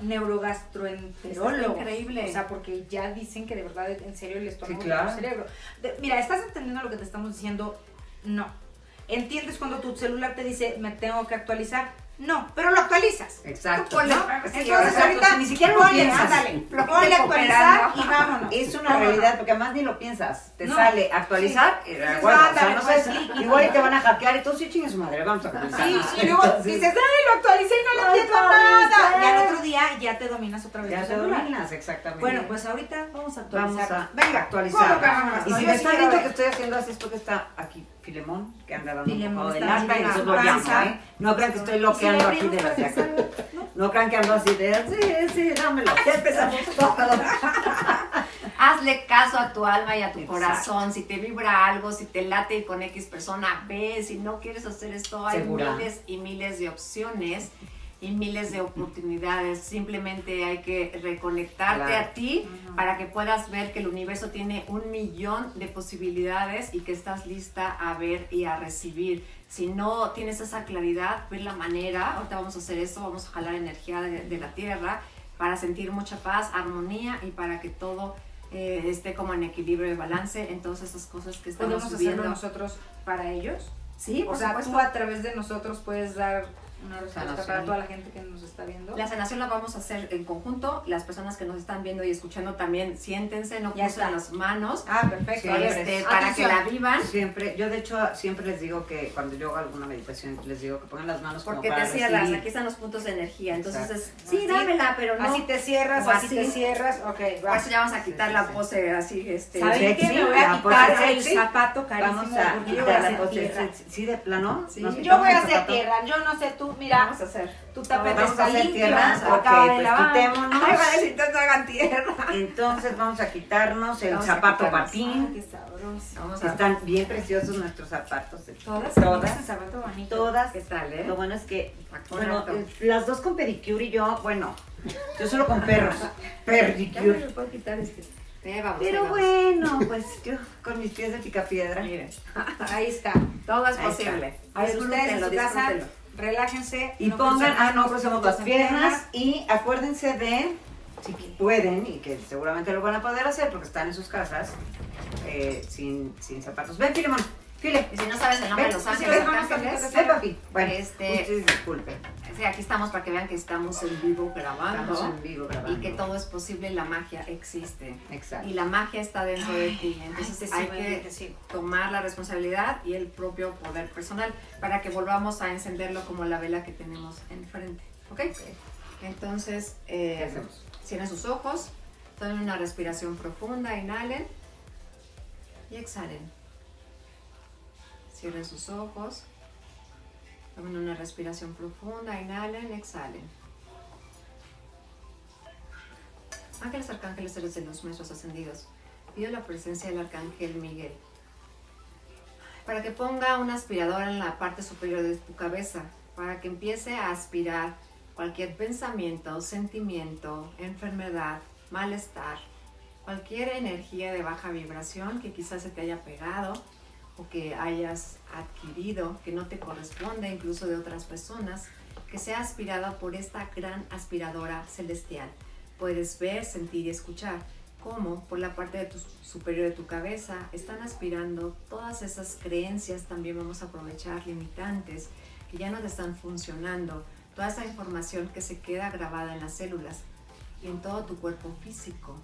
neurogastroenterólogos. Increíble. O sea, porque ya dicen que de verdad, en serio, el estómago Sí, claro. es cerebro. De- mira, ¿estás entendiendo lo que te estamos diciendo? No. ¿Entiendes cuando tu celular te dice, me tengo que actualizar? No, pero lo actualizas. Exacto. Tú ponle- ¿no? Entonces Sí, exacto, ahorita ni siquiera lo ponle, piensas. Lo ponle actualizar y vámonos. Es una Vámonos. realidad, porque además ni lo piensas. Te No. sale actualizar y Dices, bueno, o sea, ándale, no sé, sí. igual y te van a hackear y tú sí chingue su madre, vamos a actualizar. Sí, y luego dices, ay, lo actualicé y no Ay, entiendo nada. Y al otro día ya te dominas otra vez Ya te celular. dominas, exactamente. Bueno, pues ahorita vamos a Vamos actualizar. a Venga, actualizar. Y si me sí quiero viendo que estoy haciendo así, es porque está aquí Filemón, que anda dando un Filemón poco de lata y la lo llamo. ¿eh? No crean que estoy loqueando aquí de yacas. salga, No crean que ando así de, sí, sí, dámelo. Ya empezamos todo. <laughs> Hazle caso a tu alma y a tu Exacto. corazón. Si te vibra algo, si te late con X persona, ve. Si no quieres hacer esto, hay Segura. miles y miles de opciones y miles de oportunidades. Simplemente hay que reconectarte Claro. a ti para que puedas ver que el universo tiene un millón de posibilidades y que estás lista a ver y a recibir. Si no tienes esa claridad, ver la manera, ahorita vamos a hacer esto, vamos a jalar energía de, de la tierra para sentir mucha paz, armonía y para que todo eh, esté como en equilibrio y balance en todas esas cosas que estamos ¿Podemos hacerlo viviendo. nosotros para ellos? Sí, O por sea, supuesto. tú a través de nosotros puedes dar una respuesta Sanación. para toda la gente que nos está viendo. La sanación la vamos a hacer en conjunto. Las personas que nos están viendo y escuchando también siéntense, no está. las manos Ah, perfecto. Sí, este, para que la vivan. Siempre, yo de hecho siempre les digo que cuando yo hago alguna meditación, les digo que pongan las manos como Porque para te cierras, recibir. aquí están los puntos de energía. Entonces es, sí, Así- dámela, pero no. Así te cierras, O así, así. te cierras. Ok, Por va. eso ya vamos a quitar Sí, la pose así, este. ¿Saben sexy, qué? Me voy a pose quitar el sexy. zapato carísimo Vamos a quitar la pose. ¿Sí de plano? Sí. ¿Nos Yo voy a hacer tierra. Yo no sé tú, mira, Vamos a hacer. tu tapete Vamos a está hacer limpio. tierra. pues quitémonos. Ay, va a decir, entonces hagan tierra. Entonces vamos a quitarnos el Vamos zapato. Ay, patín. qué sabroso. Vamos a Están bien preciosos nuestros zapatos. Todas, Todas. ese zapato bonito. Todas. ¿Qué tal, eh? Lo bueno es que, bueno, eh, las dos con pedicure y yo, bueno, yo solo con perros. <laughs> Ya me Pedicure. lo puedo quitar este. Eh, vamos, Pero ahí vamos. bueno, pues yo con mis pies de picapiedra. Miren, <laughs> Ahí está. todo es Ahí posible. A ver, ustedes en su casa. Relájense. Y no pongan, ah, no crucemos las piernas y acuérdense de, si pueden, y que seguramente lo van a poder hacer porque están en sus casas, eh, sin, sin zapatos. Ven, Filemón, File. Y si no sabes el nombre de Los sí, Ángeles, Ven, papi. Bueno, Este- ustedes disculpen. sí, aquí estamos para que vean que estamos en vivo grabando Estamos en vivo grabando. y que todo es posible, la magia existe. Exacto. Y la magia está dentro de ti. Entonces Ay, hay que tomar la responsabilidad y el propio poder personal para que volvamos a encenderlo como la vela que tenemos enfrente. ¿Ok? Entonces, ¿Qué eh, hacemos? cierren sus ojos, tomen una respiración profunda, inhalen y exhalen. Cierren sus ojos, tomen una respiración profunda, inhalen, exhalen. Ángeles, arcángeles, seres de luz, maestros ascendidos, pido la presencia del arcángel Miguel para que ponga una aspiradora en la parte superior de tu cabeza, para que empiece a aspirar cualquier pensamiento, sentimiento, enfermedad, malestar, cualquier energía de baja vibración que quizás se te haya pegado o que hayas adquirido, que no te corresponde incluso de otras personas, que sea aspirada por esta gran aspiradora celestial. Puedes ver, sentir y escuchar cómo por la parte superior de tu cabeza están aspirando todas esas creencias, también vamos a aprovechar limitantes que ya no te están funcionando, toda esa información que se queda grabada en las células y en todo tu cuerpo físico.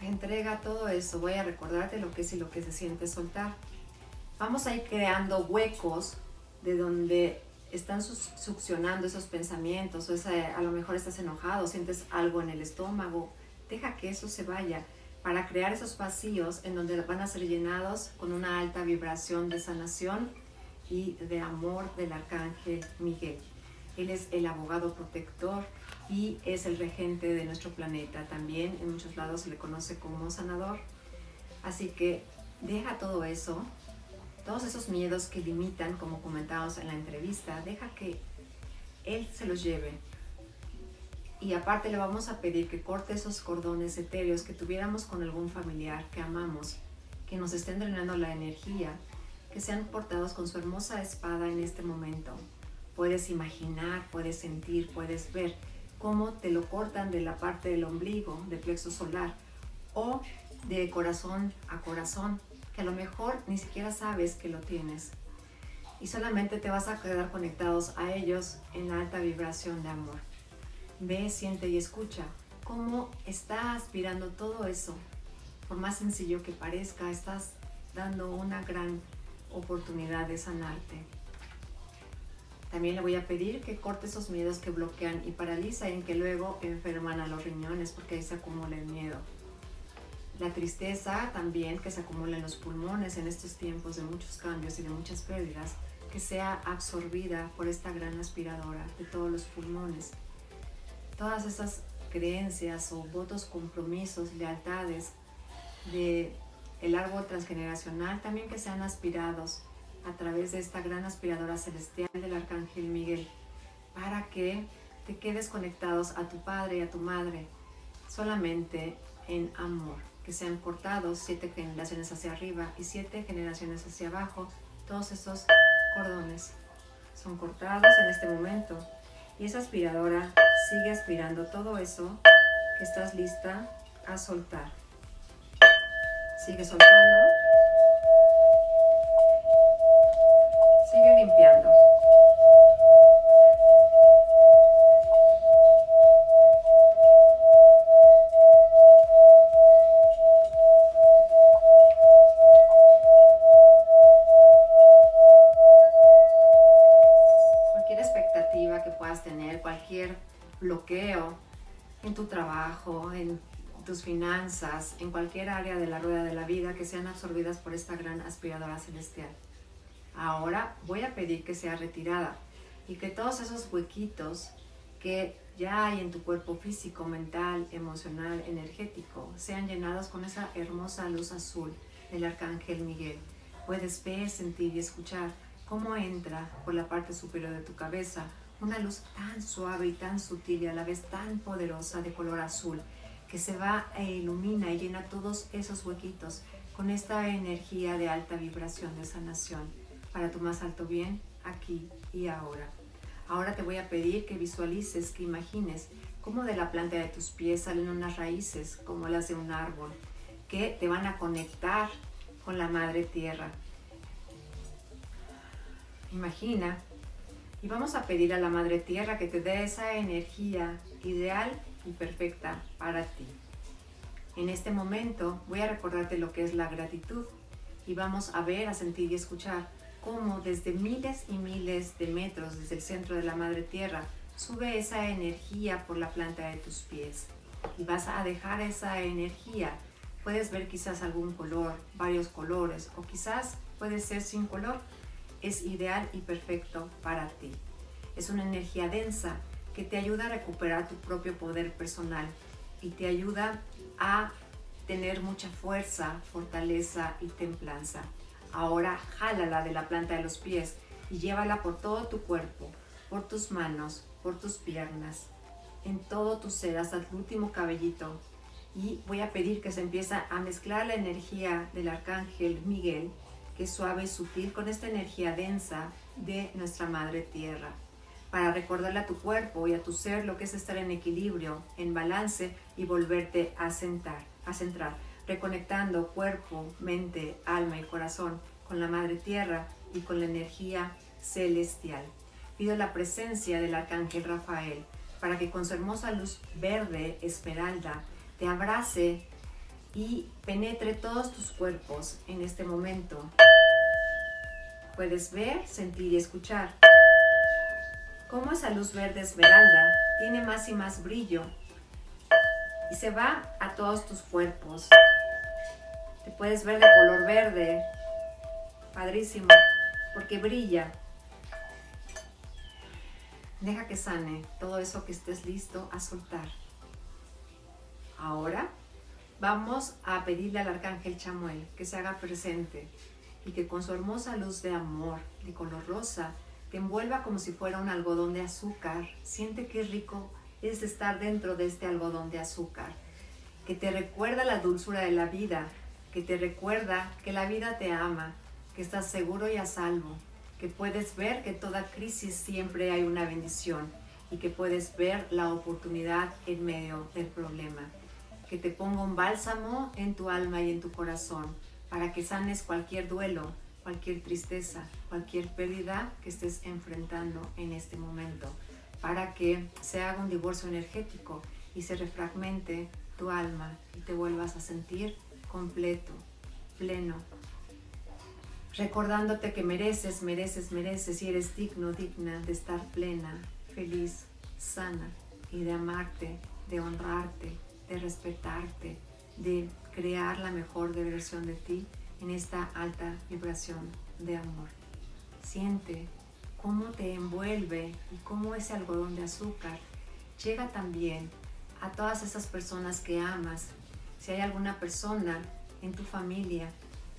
Entrega todo eso, voy a recordarte lo que es y lo que se siente soltar. Vamos a ir creando huecos de donde están succionando esos pensamientos, o esa- a lo mejor estás enojado, sientes algo en el estómago, deja que eso se vaya para crear esos vacíos en donde van a ser llenados con una alta vibración de sanación y de amor del arcángel Miguel. Él es el abogado protector y es el regente de nuestro planeta. También en muchos lados se le conoce como sanador. Así que deja todo eso, todos esos miedos que limitan, como comentábamos en la entrevista, deja que Él se los lleve. Y aparte le vamos a pedir que corte esos cordones etéreos que tuviéramos con algún familiar que amamos, que nos estén drenando la energía, que sean portados con su hermosa espada en este momento. Puedes imaginar, puedes sentir, puedes ver cómo te lo cortan de la parte del ombligo, de plexo solar, o de corazón a corazón, que a lo mejor ni siquiera sabes que lo tienes. y solamente te vas a quedar conectados a ellos en alta vibración de amor. Ve, siente y escucha cómo está aspirando todo eso. Por más sencillo que parezca, estás dando una gran oportunidad de sanarte. También le voy a pedir que corte esos miedos que bloquean y paralizan y que luego enferman a los riñones porque ahí se acumula el miedo. La tristeza también que se acumula en los pulmones en estos tiempos de muchos cambios y de muchas pérdidas, que sea absorbida por esta gran aspiradora de todos los pulmones. Todas esas creencias o votos, compromisos, lealtades de el árbol transgeneracional también que sean aspirados a través de esta gran aspiradora celestial del Arcángel Miguel para que te quedes conectados a tu padre y a tu madre solamente en amor, que sean cortados siete generaciones hacia arriba y siete generaciones hacia abajo, todos esos cordones son cortados en este momento y esa aspiradora sigue aspirando todo eso que estás lista a soltar. Sigue soltando. Tus finanzas, en cualquier área de la rueda de la vida que sean absorbidas por esta gran aspiradora celestial. Ahora voy a pedir que sea retirada y que todos esos huequitos que ya hay en tu cuerpo físico, mental, emocional, energético, sean llenados con esa hermosa luz azul del Arcángel Miguel. Puedes ver, sentir y escuchar cómo entra por la parte superior de tu cabeza una luz tan suave y tan sutil y a la vez tan poderosa de color azul que se va e ilumina y llena todos esos huequitos con esta energía de alta vibración de sanación para tu más alto bien aquí y ahora. Ahora te voy a pedir que visualices, que imagines cómo de la planta de tus pies salen unas raíces como las de un árbol que te van a conectar con la madre tierra. Imagina y vamos a pedir a la madre tierra que te dé esa energía ideal y perfecta para ti. En este momento voy a recordarte lo que es la gratitud y vamos a ver, a sentir y escuchar cómo desde miles y miles de metros desde el centro de la madre tierra sube esa energía por la planta de tus pies y vas a dejar esa energía. Puedes ver quizás algún color, varios colores o quizás puede ser sin color. Es ideal y perfecto para ti. Es una energía densa que te ayuda a recuperar tu propio poder personal y te ayuda a tener mucha fuerza, fortaleza y templanza. Ahora jálala de la planta de los pies y llévala por todo tu cuerpo, por tus manos, por tus piernas, en todo tu ser hasta el último cabellito. Y voy a pedir que se empiece a mezclar la energía del arcángel Miguel, que es suave y sutil, con esta energía densa de nuestra Madre Tierra para recordarle a tu cuerpo y a tu ser lo que es estar en equilibrio, en balance y volverte a sentar, a centrar, reconectando cuerpo, mente, alma y corazón con la Madre Tierra y con la energía celestial. Pido la presencia del Arcángel Rafael para que con su hermosa luz verde, esmeralda, te abrace y penetre todos tus cuerpos en este momento. Puedes ver, sentir y escuchar cómo esa luz verde esmeralda tiene más y más brillo y se va a todos tus cuerpos. Te puedes ver de color verde, padrísimo, porque brilla. Deja que sane todo eso que estés listo a soltar. Ahora vamos a pedirle al arcángel Chamuel que se haga presente y que con su hermosa luz de amor de color rosa te envuelva como si fuera un algodón de azúcar. Siente qué rico es estar dentro de este algodón de azúcar, que te recuerda la dulzura de la vida, que te recuerda que la vida te ama, que estás seguro y a salvo, que puedes ver que toda crisis siempre hay una bendición y que puedes ver la oportunidad en medio del problema. Que te ponga un bálsamo en tu alma y en tu corazón para que sanes cualquier duelo, cualquier tristeza, cualquier pérdida que estés enfrentando en este momento, para que se haga un divorcio energético y se refragmente tu alma y te vuelvas a sentir completo, pleno, recordándote que mereces, mereces, mereces y eres digno, digna de estar plena, feliz, sana y de amarte, de honrarte, de respetarte, de crear la mejor versión de ti en esta alta vibración de amor. Siente cómo te envuelve y cómo ese algodón de azúcar llega también a todas esas personas que amas. Si hay alguna persona en tu familia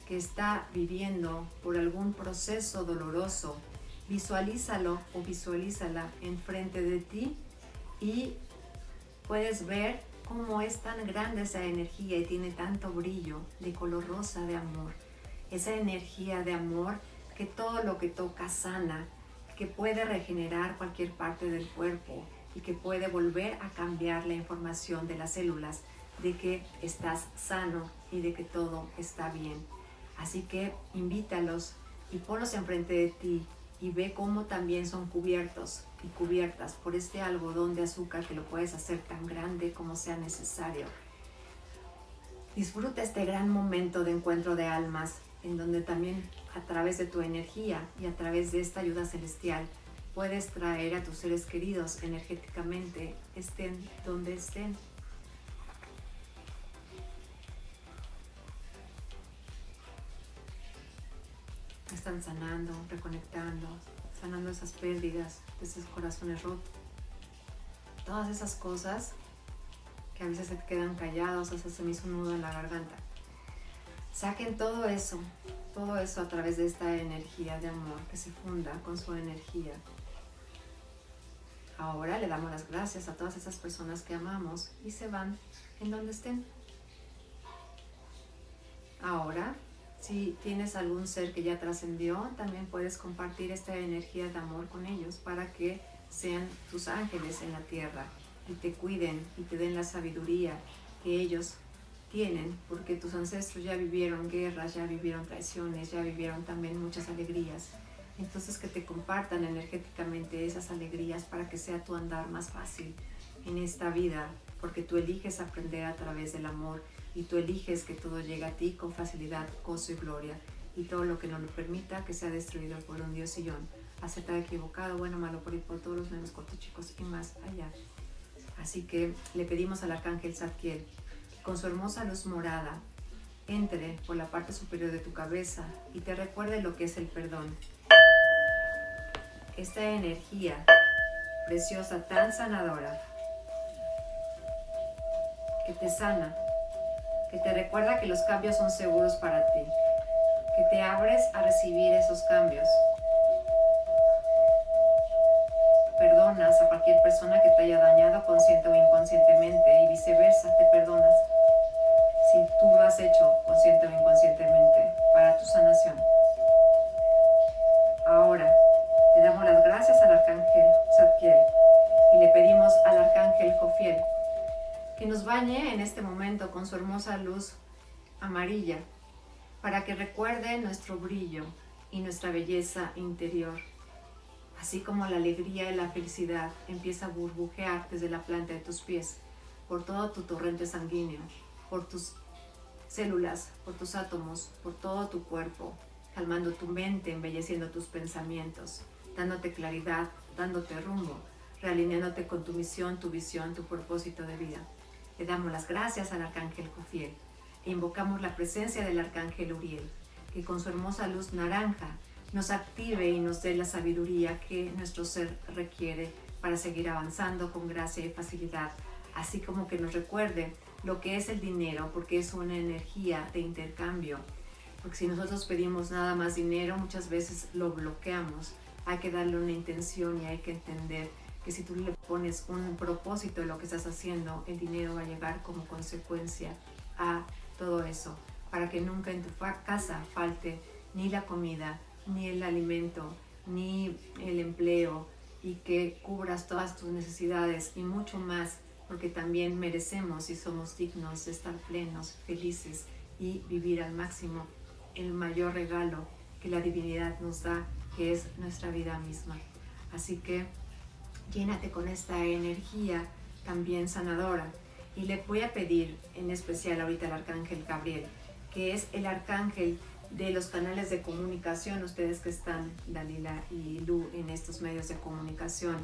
que está viviendo por algún proceso doloroso, visualízalo o visualízala enfrente de ti y puedes ver cómo es tan grande esa energía y tiene tanto brillo de color rosa de amor. Esa energía de amor que todo lo que toca sana, que puede regenerar cualquier parte del cuerpo y que puede volver a cambiar la información de las células de que estás sano y de que todo está bien. Así que invítalos y ponlos enfrente de ti y ve cómo también son cubiertos y cubiertas por este algodón de azúcar que lo puedes hacer tan grande como sea necesario. Disfruta este gran momento de encuentro de almas en donde también a través de tu energía y a través de esta ayuda celestial puedes traer a tus seres queridos energéticamente, estén donde estén. Están sanando, reconectando, sanando esas pérdidas, esos corazones rotos. Todas esas cosas que a veces se quedan callados, hasta se me hizo un nudo en la garganta. Saquen todo eso, todo eso a través de esta energía de amor que se funda con su energía. Ahora le damos las gracias a todas esas personas que amamos y se van en donde estén. Ahora si tienes algún ser que ya trascendió, también puedes compartir esta energía de amor con ellos para que sean tus ángeles en la tierra y te cuiden y te den la sabiduría que ellos tienen, porque tus ancestros ya vivieron guerras, ya vivieron traiciones, ya vivieron también muchas alegrías. Entonces que te compartan energéticamente esas alegrías para que sea tu andar más fácil en esta vida, porque tú eliges aprender a través del amor y tú eliges que todo llegue a ti con facilidad, gozo y gloria, y todo lo que no lo permita que sea destruido por un Dios sillón, aceptar equivocado, bueno, malo, por ir por todos los menos cortos, chicos, y más allá. Así que le pedimos al arcángel Zadkiel con su hermosa luz morada entre por la parte superior de tu cabeza y te recuerde lo que es el perdón. Esta energía preciosa, tan sanadora, que te sana que te recuerda que los cambios son seguros para ti, que te abres a recibir esos cambios. Nuestro brillo y nuestra belleza interior, así como la alegría y la felicidad empieza a burbujear desde la planta de tus pies, por todo tu torrente sanguíneo, por tus células, por tus átomos, por todo tu cuerpo, calmando tu mente, embelleciendo tus pensamientos, dándote claridad, dándote rumbo, realineándote con tu misión, tu visión, tu propósito de vida. Le damos las gracias al arcángel Jofiel e invocamos la presencia del arcángel Uriel, que con su hermosa luz naranja nos active y nos dé la sabiduría que nuestro ser requiere para seguir avanzando con gracia y facilidad, así como que nos recuerde lo que es el dinero, porque es una energía de intercambio. Porque si nosotros pedimos nada más dinero, muchas veces lo bloqueamos. Hay que darle una intención y hay que entender que si tú le pones un propósito en lo que estás haciendo, el dinero va a llegar como consecuencia a todo eso, para que nunca en tu casa falte ni la comida, ni el alimento, ni el empleo, y que cubras todas tus necesidades y mucho más, porque también merecemos y somos dignos de estar plenos, felices y vivir al máximo el mayor regalo que la divinidad nos da, que es nuestra vida misma. Así que llénate con esta energía también sanadora. Y le voy a pedir en especial ahorita al arcángel Gabriel, que es el arcángel de los canales de comunicación, ustedes que están, Dalila y Lu, en estos medios de comunicación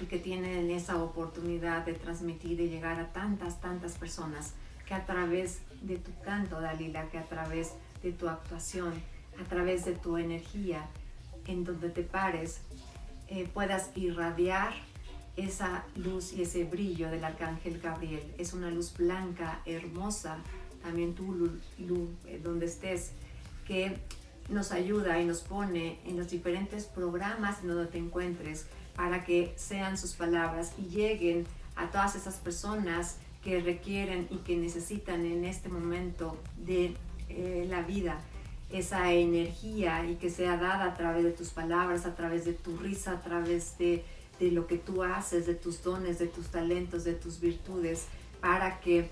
y que tienen esa oportunidad de transmitir y llegar a tantas, tantas personas, que a través de tu canto, Dalila, que a través de tu actuación, a través de tu energía, en donde te pares, eh, puedas irradiar esa luz y ese brillo del arcángel Gabriel. Es una luz blanca, hermosa, también tú, Lu, eh, donde estés, que nos ayuda y nos pone en los diferentes programas donde te encuentres para que sean sus palabras y lleguen a todas esas personas que requieren y que necesitan en este momento de eh, la vida. Esa energía y que sea dada a través de tus palabras, a través de tu risa, a través de, de lo que tú haces, de tus dones, de tus talentos, de tus virtudes, para que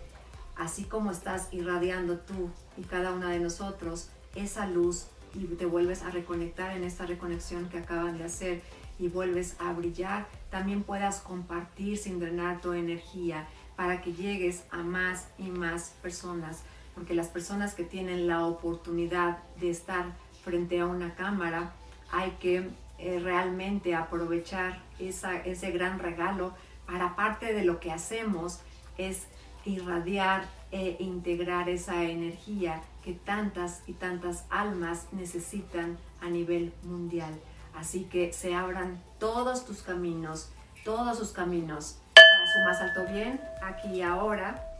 así como estás irradiando tú y cada una de nosotros, esa luz y te vuelves a reconectar en esta reconexión que acaban de hacer y vuelves a brillar, también puedas compartir sin drenar tu energía para que llegues a más y más personas, porque las personas que tienen la oportunidad de estar frente a una cámara, hay que eh, realmente aprovechar esa, ese gran regalo para parte de lo que hacemos es irradiar e integrar esa energía que tantas y tantas almas necesitan a nivel mundial. Así que se abran todos tus caminos, todos sus caminos para su más alto bien, aquí y ahora.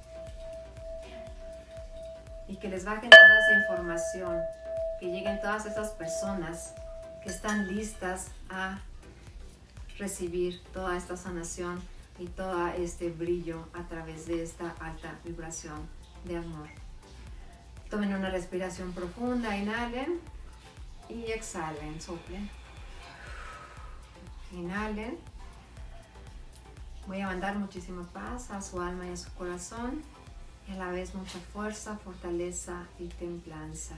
Y que les bajen toda esa información, que lleguen todas esas personas que están listas a recibir toda esta sanación y todo este brillo a través de esta alta vibración de amor. Tomen una respiración profunda, inhalen y exhalen, soplen. Inhalen. Voy a mandar muchísima paz a su alma y a su corazón y a la vez mucha fuerza, fortaleza y templanza.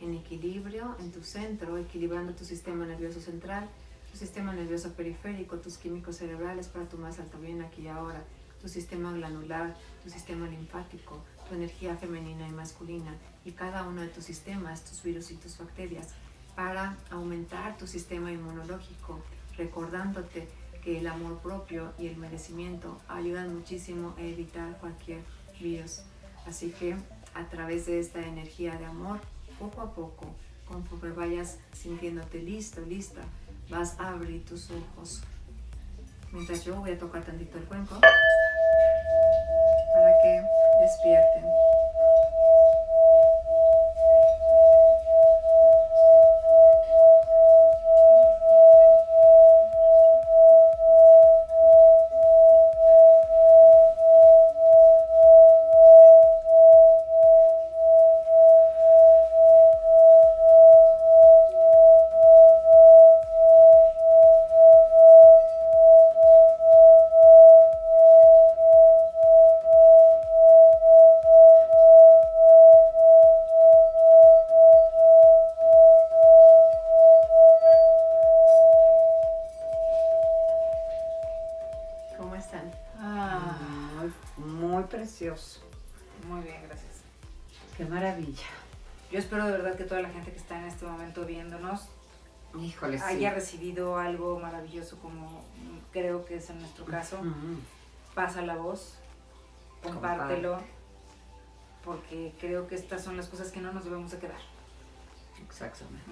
En equilibrio en tu centro, equilibrando tu sistema nervioso central tu sistema nervioso periférico, tus químicos cerebrales para tu más alto bien aquí y ahora, tu sistema glandular, tu sistema linfático, tu energía femenina y masculina y cada uno de tus sistemas, tus virus y tus bacterias, para aumentar tu sistema inmunológico, recordándote que el amor propio y el merecimiento ayudan muchísimo a evitar cualquier virus. Así que a través de esta energía de amor, poco a poco, conforme vayas sintiéndote listo, lista, vas a abrir tus ojos. Mientras yo voy a tocar tantito el cuenco para que despierten. Yo espero de verdad que toda la gente que está en este momento viéndonos Híjole, haya recibido algo maravilloso como creo que es en nuestro caso. Pasa la voz, compártelo, porque creo que estas son las cosas que no nos debemos de quedar. Exactamente.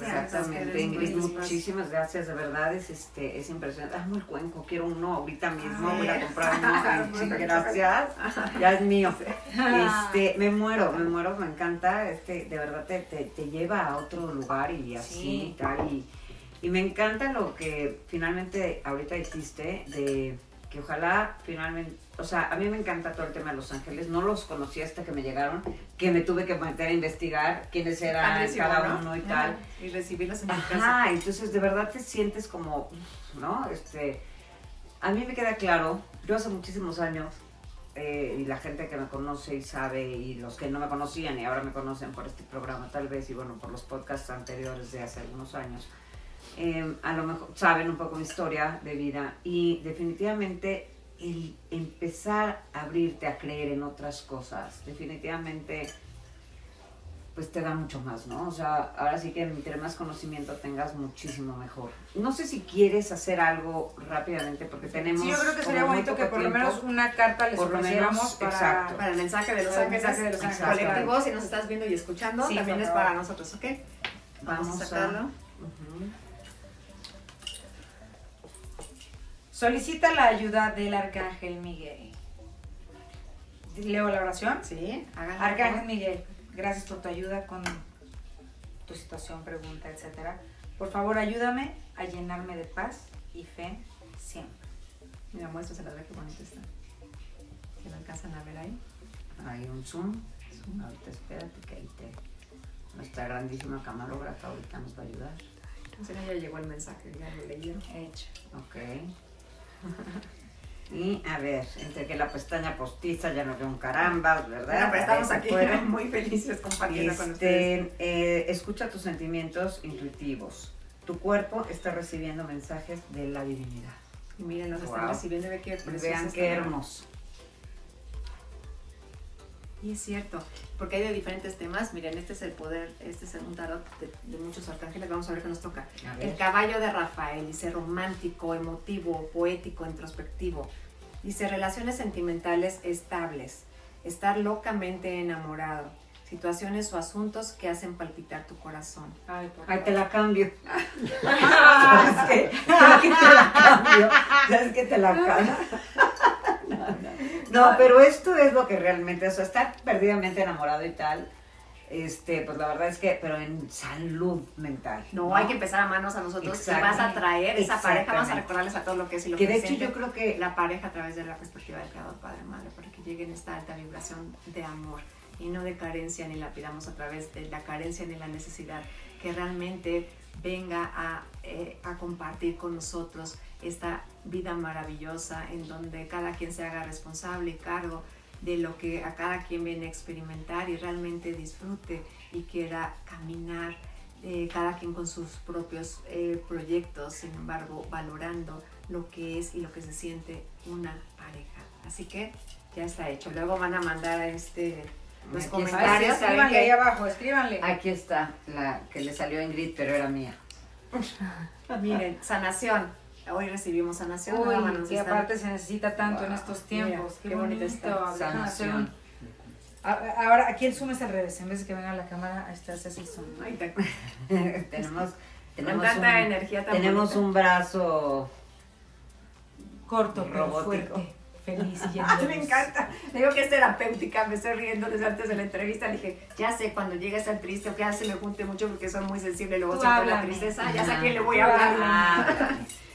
Exactamente, Ingrid, muchísimas gracias, de verdad es este es impresionante. Amo el cuenco, quiero uno ahorita mismo, voy a comprar <laughs> uno. gracias, ya es mío. Este, me muero, me muero, me encanta, este, de verdad te, te, lleva a otro lugar y así y tal. Y, y me encanta lo que finalmente ahorita hiciste de que ojalá finalmente, o sea, a mí me encanta todo el tema de Los Ángeles, no los conocí hasta que me llegaron, que me tuve que meter a investigar quiénes eran cada uno y tal. Y recibirlos en mi casa. entonces de verdad te sientes como, ¿no? Este, a mí me queda claro, yo hace muchísimos años eh, y la gente que me conoce y sabe, y los que no me conocían y ahora me conocen por este programa tal vez, y bueno, por los podcasts anteriores de hace algunos años, eh, a lo mejor saben un poco mi historia de vida y definitivamente el empezar a abrirte a creer en otras cosas, definitivamente pues te da mucho más, ¿no? O sea, ahora sí que entre más conocimiento tengas, muchísimo mejor. No sé si quieres hacer algo rápidamente, porque tenemos... Sí, yo creo que sería bonito que por lo menos una carta les Por lo menos, para... exacto. Para el mensaje de los ángeles, mensaje de los ángeles. colectivo, si nos estás viendo y escuchando, Sí, también es para nosotros, ¿ok? Vamos, Vamos a sacarlo. Solicita la ayuda del Arcángel Miguel. ¿Leo la oración? Sí, háganlo. Arcángel Miguel, gracias por tu ayuda con tu situación, pregunta, etcétera. Por favor, ayúdame a llenarme de paz y fe siempre. Mira, muéstrasela, ve qué bonito está. ¿Se lo alcanzan a ver ahí? Hay un zoom. Ahorita espérate que ahí te... Nuestra grandísima camarógrafa ahorita nos va a ayudar. Entonces ya llegó el mensaje, ya lo leyeron. Hecho. Ok. <laughs> Y a ver, entre que la pestaña postiza ya no veo un carambas, ¿verdad? Bueno, pero estamos aquí puedo. <laughs> muy felices compartiendo con ustedes. Este, eh, escucha tus sentimientos intuitivos. Tu cuerpo está recibiendo mensajes de la divinidad. Y miren, nos están Wow. recibiendo, ve Vean qué hermoso. Y es cierto, porque hay de diferentes temas. Miren, este es el poder, este es un tarot de, de muchos arcángeles. Vamos a ver qué nos toca. El caballo de Rafael dice romántico, emotivo, poético, introspectivo. Dice relaciones sentimentales estables, estar locamente enamorado, situaciones o asuntos que hacen palpitar tu corazón. Ay, por Ahí te la cambio. <laughs> ¿Sabes qué? ¿Sabes qué te la cambio? ¿Sabes qué te la cambio? <laughs> No, pero esto es lo que realmente, o sea, estar perdidamente enamorado y tal, este, pues la verdad es que, pero en salud mental. No, hay que empezar a amarnos a nosotros y vas a traer esa pareja, vamos a recordarles a todos lo que es y lo Que que, de hecho yo creo que la pareja a través de la perspectiva del Creador Padre Madre para que llegue en esta alta vibración de amor y no de carencia ni la pidamos a través de la carencia ni la necesidad que realmente venga a, eh, a compartir con nosotros esta vida maravillosa en donde cada quien se haga responsable y cargo de lo que a cada quien viene a experimentar y realmente disfrute y quiera caminar eh, cada quien con sus propios eh, proyectos, sin embargo, valorando lo que es y lo que se siente una pareja. Así que ya está hecho. Luego van a mandar este los Aquí comentarios. ¿saben escríbanle qué? ahí abajo, escríbanle. aquí está la que le salió a Ingrid, pero era mía. <laughs> Miren, sanación. Hoy recibimos sanación. Uy, que aparte se necesita tanto en Wow. estos tiempos. Mira, qué, qué bonito está. Sanación. A- Ahora, aquí el zoom es al revés. En vez de que venga la cámara, ahí está, ese es el zoom. Ay, te- <laughs> tenemos tenemos tanta un, energía tan tenemos bonita. un brazo Corto, pero Robótico. fuerte, feliz y <laughs> de me encanta. Digo que es terapéutica, me estoy riendo desde antes de la entrevista. Le dije, ya sé, cuando llegue a estar triste o que ya se me junte mucho porque soy muy sensible, luego siento la tristeza, ya sé a quién le voy a hablar. <laughs>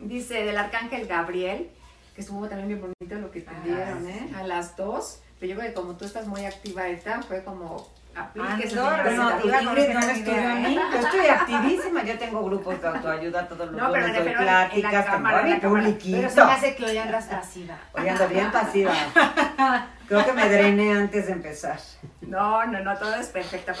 Dice del arcángel Gabriel, que estuvo también bien bonito lo que te Ah, dieron, sí. ¿eh? A las dos. Pero yo creo que como tú estás muy activa ahorita, fue como aplíquese. no, no conocer me la estudió a idea, mí. ¿eh? Yo estoy activísima. Yo tengo grupos de autoayuda todos los No, pero lunes, doy refiero en la pláticas, cámara, en la publiquito. Pero se me hace que hoy andas pasiva. Hoy ando bien pasiva. <laughs> Creo que me drené antes de empezar. No, no, no, todo es perfecto.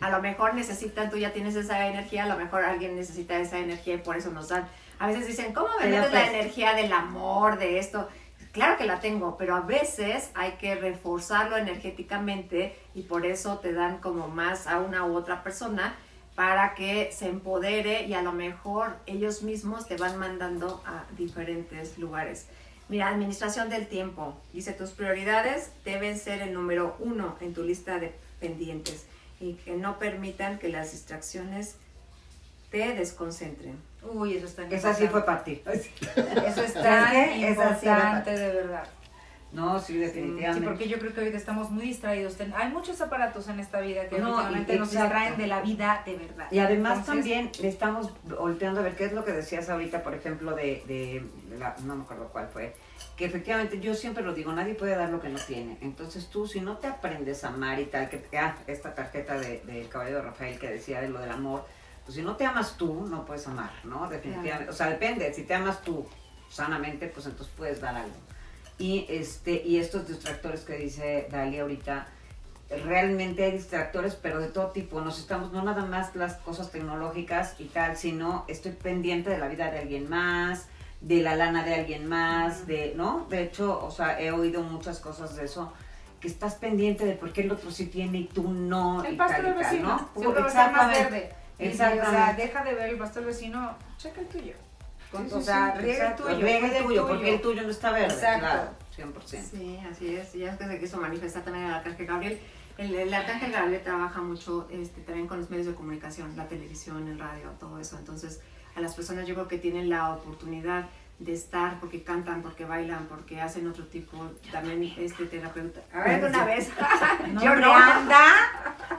A lo mejor necesitan, tú ya tienes esa energía, a lo mejor alguien necesita esa energía y por eso nos dan. A veces dicen, ¿cómo me metes la energía del amor, de esto? Claro que la tengo, pero a veces hay que reforzarlo energéticamente y por eso te dan como más a una u otra persona para que se empodere y a lo mejor ellos mismos te van mandando a diferentes lugares. Mira, administración del tiempo. Dice, tus prioridades deben ser el número uno en tu lista de pendientes y que no permitan que las distracciones te desconcentren. Uy, eso está Esa sí fue ti. Eso <laughs> es ¿Sabes tan sí era importante, de verdad. No, sí, Sí, definitivamente. porque yo creo que ahorita estamos muy distraídos. Hay muchos aparatos en esta vida que No, y- nos distraen de la vida de verdad. Y además Entonces, también le estamos volteando a ver qué es lo que decías ahorita, por ejemplo, de, de la- no me acuerdo cuál fue, que efectivamente yo siempre lo digo, nadie puede dar lo que no tiene. Entonces tú, si no te aprendes a amar y tal, que ah, esta tarjeta de- del caballero de Rafael que decía de lo del amor, pues si no te amas tú, no puedes amar, ¿no? Definitivamente. O sea, depende, si te amas tú sanamente, pues entonces puedes dar algo. Y, este, y estos distractores que dice Dalia ahorita, realmente hay distractores, pero de todo tipo. Nos estamos, no nada más las cosas tecnológicas y tal, sino estoy pendiente de la vida de alguien más, de la lana de alguien más, de, ¿no? De hecho, o sea, he oído muchas cosas de eso, que estás pendiente de por qué el otro sí tiene y tú no. El y pasto tal del y tal, vecino ¿no? siempre va a estar más verde. Y, O sea, deja de ver el pasto del vecino, checa el tuyo. Con- Sí, o sea, sí, riega el exacto. tuyo. Riega el tuyo, porque el tuyo no está verde. Exacto. Claro, 100%. Sí, así es. Ya es que se quiso manifestar también el Arcángel Gabriel. El, el Arcángel Gabriel trabaja mucho este, también con los medios de comunicación, la televisión, el radio, todo eso. Entonces, a las personas yo creo que tienen la oportunidad de estar porque cantan, porque bailan, porque hacen otro tipo, también este terapeuta. A ver, de una vez. No, yo no. anda,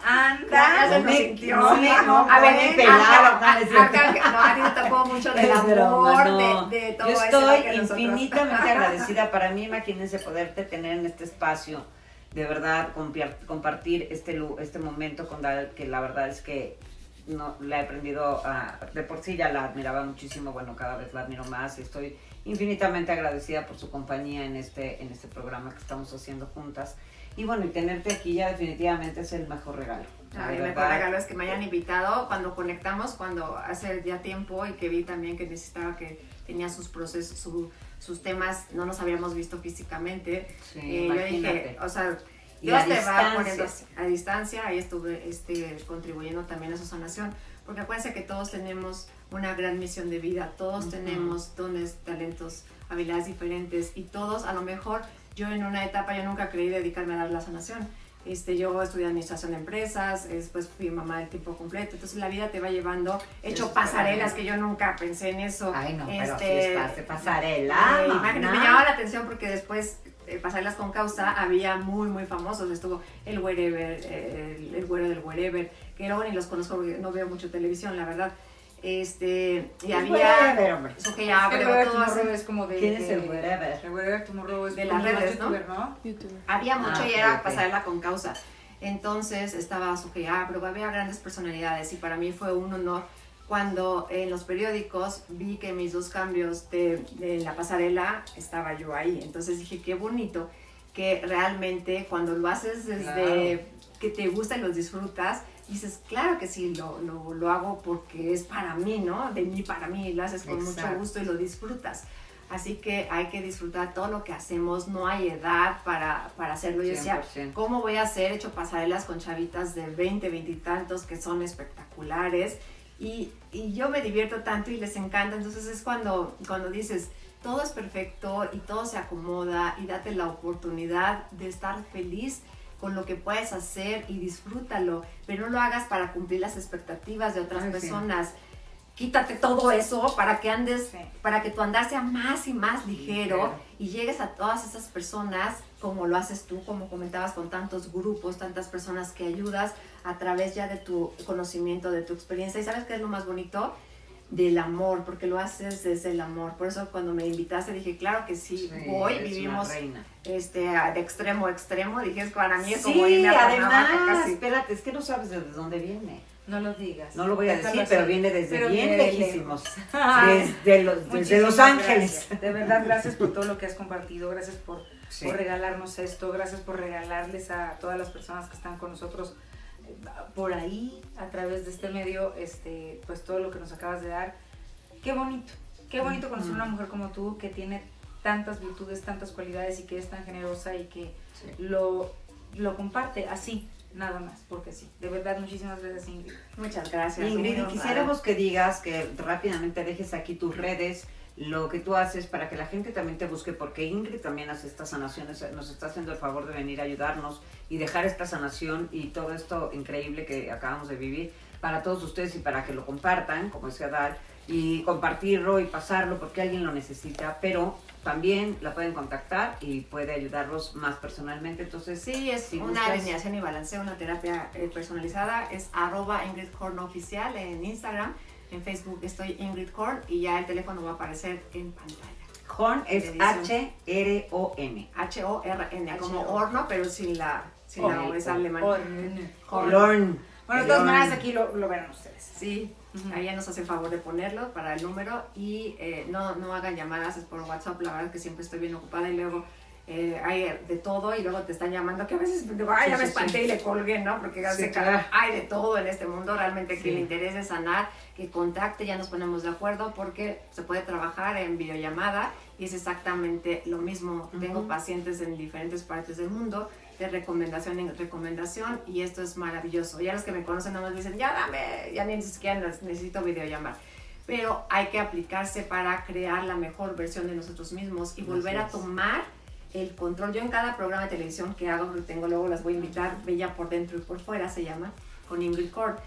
anda. No me no me- no a ver, Arca- no, a ti te tocó mucho del Es broma, amor, no. de, de todo Yo eso estoy que nosotros- infinitamente <laughs> agradecida. Para mí, imagínense poderte tener en este espacio, de verdad, compartir este, lu- este momento con Dal, que la verdad es que no, la he aprendido, a, de por sí ya la admiraba muchísimo, bueno, cada vez la admiro más y estoy infinitamente agradecida por su compañía en este, en este programa que estamos haciendo juntas. Y bueno, y tenerte aquí ya definitivamente es el mejor regalo. De el mejor regalo es que me hayan invitado cuando conectamos, cuando hace ya tiempo y que vi también que necesitaba que tenía sus procesos, su- sus temas, no nos habíamos visto físicamente. Sí, Eh, yo dije, o sea, Y Dios a te va distancia. poniendo a distancia, ahí estuve este, contribuyendo también a su sanación, porque acuérdense que todos tenemos una gran misión de vida, todos Ujú. tenemos dones, talentos, habilidades diferentes y todos a lo mejor yo en una etapa yo nunca creí dedicarme a dar la sanación. Este, yo estudié administración de empresas, después fui mamá de tiempo completo, entonces la vida te va llevando, he hecho pasarelas que yo nunca pensé en eso. Ay, no, pero Este, sí estás de pasarela. eh, mamá. imagínate, me llamaba la atención porque después de pasarlas con causa había muy, muy famosos. Estuvo el Wherever, eh, el, el güero del Wherever, que luego ni los conozco porque no veo mucho televisión, la verdad. Este, y había. wherever, hombre. Eso que ya, El pero Wherever todo así. es como de... ¿Quién es el wherever? El Wherever Tomorrow es De las redes, ¿no? youtuber, ¿no? Había mucho Ah, y era ok. pasarla con causa. Entonces estaba Sujaya, pero había grandes personalidades y para mí fue un honor cuando en los periódicos vi que mis dos cambios de, de la pasarela estaba yo ahí. Entonces dije, qué bonito que realmente cuando lo haces desde que te gusta y lo disfrutas, dices, claro que sí, lo, lo, lo hago porque es para mí, ¿no? De mí para mí, lo haces con mucho Exacto. gusto y lo disfrutas. Así que hay que disfrutar todo lo que hacemos, no hay edad para, para hacerlo. Yo decía, 100%. ¿cómo voy a hacer? He hecho pasarelas con chavitas de 20, 20 y tantos que son espectaculares y, y yo me divierto tanto y les encanta. Entonces es cuando, cuando dices, todo es perfecto y todo se acomoda y date la oportunidad de estar feliz con lo que puedes hacer y disfrútalo, pero no lo hagas para cumplir las expectativas de otras Ay, sí. personas. Quítate todo eso para que andes, Sí. para que tu andar sea más y más ligero Ligero. y llegues a todas esas personas como lo haces tú, como comentabas con tantos grupos, tantas personas que ayudas a través ya de tu conocimiento, de tu experiencia. ¿Y sabes qué es lo más bonito? Del amor, porque lo haces desde el amor. Por eso cuando me invitaste dije, claro que sí, Sí, voy, vivimos reina. este, de extremo a extremo. Dije, es para mí es Sí, como irme a además, casi. espérate, es que no sabes desde dónde viene. No lo digas. No lo voy a decir, así. pero viene desde Pero bien lejísimos. <laughs> Desde los, desde Los Ángeles. gracias. De verdad, gracias por todo lo que has compartido, gracias por, Sí. por regalarnos esto, gracias por regalarles a todas las personas que están con nosotros por ahí, a través de este medio, este, pues todo lo que nos acabas de dar. Qué bonito, qué bonito conocer una mujer como tú que tiene tantas virtudes, tantas cualidades y que es tan generosa y que Sí. lo, lo comparte así, nada más, porque sí. De verdad, muchísimas gracias, Ingrid. Muchas gracias. Ingrid, y quisiéramos que digas, que rápidamente dejes aquí tus redes, lo que tú haces para que la gente también te busque, porque Ingrid también hace estas sanaciones, nos está haciendo el favor de venir a ayudarnos y dejar esta sanación y todo esto increíble que acabamos de vivir para todos ustedes y para que lo compartan, como decía Dal, y compartirlo y pasarlo porque alguien lo necesita, pero también la pueden contactar y puede ayudarlos más personalmente. Entonces, Sí, es si una alineación y balanceo, una terapia eh, personalizada. Es arroba Ingrid oficial en Instagram. En Facebook estoy Ingrid Korn y ya el teléfono va a aparecer en pantalla. Horn es. H-R-O-N. H-O-R-N, como H-O. horno, pero sin la, sin la O, es alemán. Horn. Bueno, de todas maneras aquí lo, lo verán ustedes. Sí, Ujú. ahí ya nos hacen favor de ponerlo para el número y eh, no, no hagan llamadas, es por WhatsApp, la verdad es que siempre estoy bien ocupada y luego eh, hay de todo y luego te están llamando que a veces digo, ay, ya Sí, me sí, espanté sí. y le colgué, ¿no? Porque claro. hay de todo en este mundo, realmente Sí. quien le interese sanar, que contacte, ya nos ponemos de acuerdo porque se puede trabajar en videollamada y es exactamente lo mismo. Tengo pacientes en diferentes partes del mundo de recomendación en recomendación y esto es maravilloso. Ya los que me conocen nada más me dicen, ya dame, ya ni siquiera necesito videollamar. Pero hay que aplicarse para crear la mejor versión de nosotros mismos y volver a tomar el control. Yo en cada programa de televisión que hago, que tengo luego las voy a invitar, Bella por dentro y por fuera se llama, con Ingrid Cord.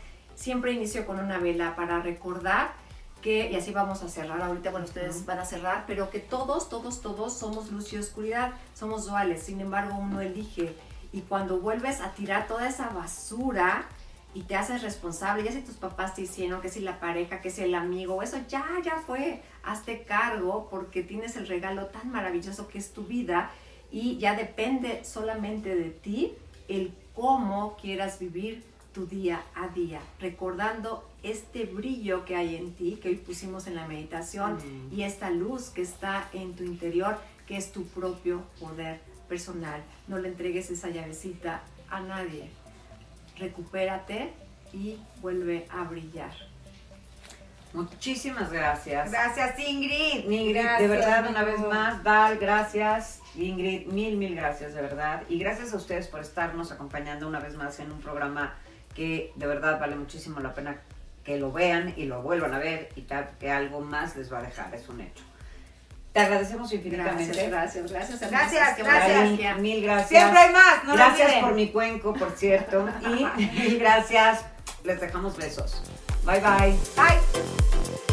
Siempre inicio con una vela para recordar que, y así vamos a cerrar ahorita, bueno, ustedes Ujú. van a cerrar, pero que todos, todos, todos somos luz y oscuridad, somos duales, sin embargo uno elige. Y cuando vuelves a tirar toda esa basura y te haces responsable, ya si tus papás te hicieron, que si la pareja, que si el amigo, eso ya, ya fue, hazte cargo porque tienes el regalo tan maravilloso que es tu vida y ya depende solamente de ti el cómo quieras vivir tu día a día, recordando este brillo que hay en ti, que hoy pusimos en la meditación, Mm. y esta luz que está en tu interior, que es tu propio poder personal. No le entregues esa llavecita a nadie. Recupérate y vuelve a brillar. Muchísimas gracias. Gracias, Ingrid. Ingrid, de verdad, una vez más, Dal, gracias. Ingrid, mil, mil gracias, de verdad. Y gracias a ustedes por estarnos acompañando una vez más en un programa que de verdad vale muchísimo la pena que lo vean y lo vuelvan a ver y tal, que algo más les va a dejar, es un hecho. Te agradecemos infinitamente. Gracias, gracias, gracias. Gracias, gracias. Mil, gracias. Siempre hay más, no lo gracias por mi cuenco, por cierto. Y <laughs> mil gracias. Les dejamos besos. Bye bye. Bye.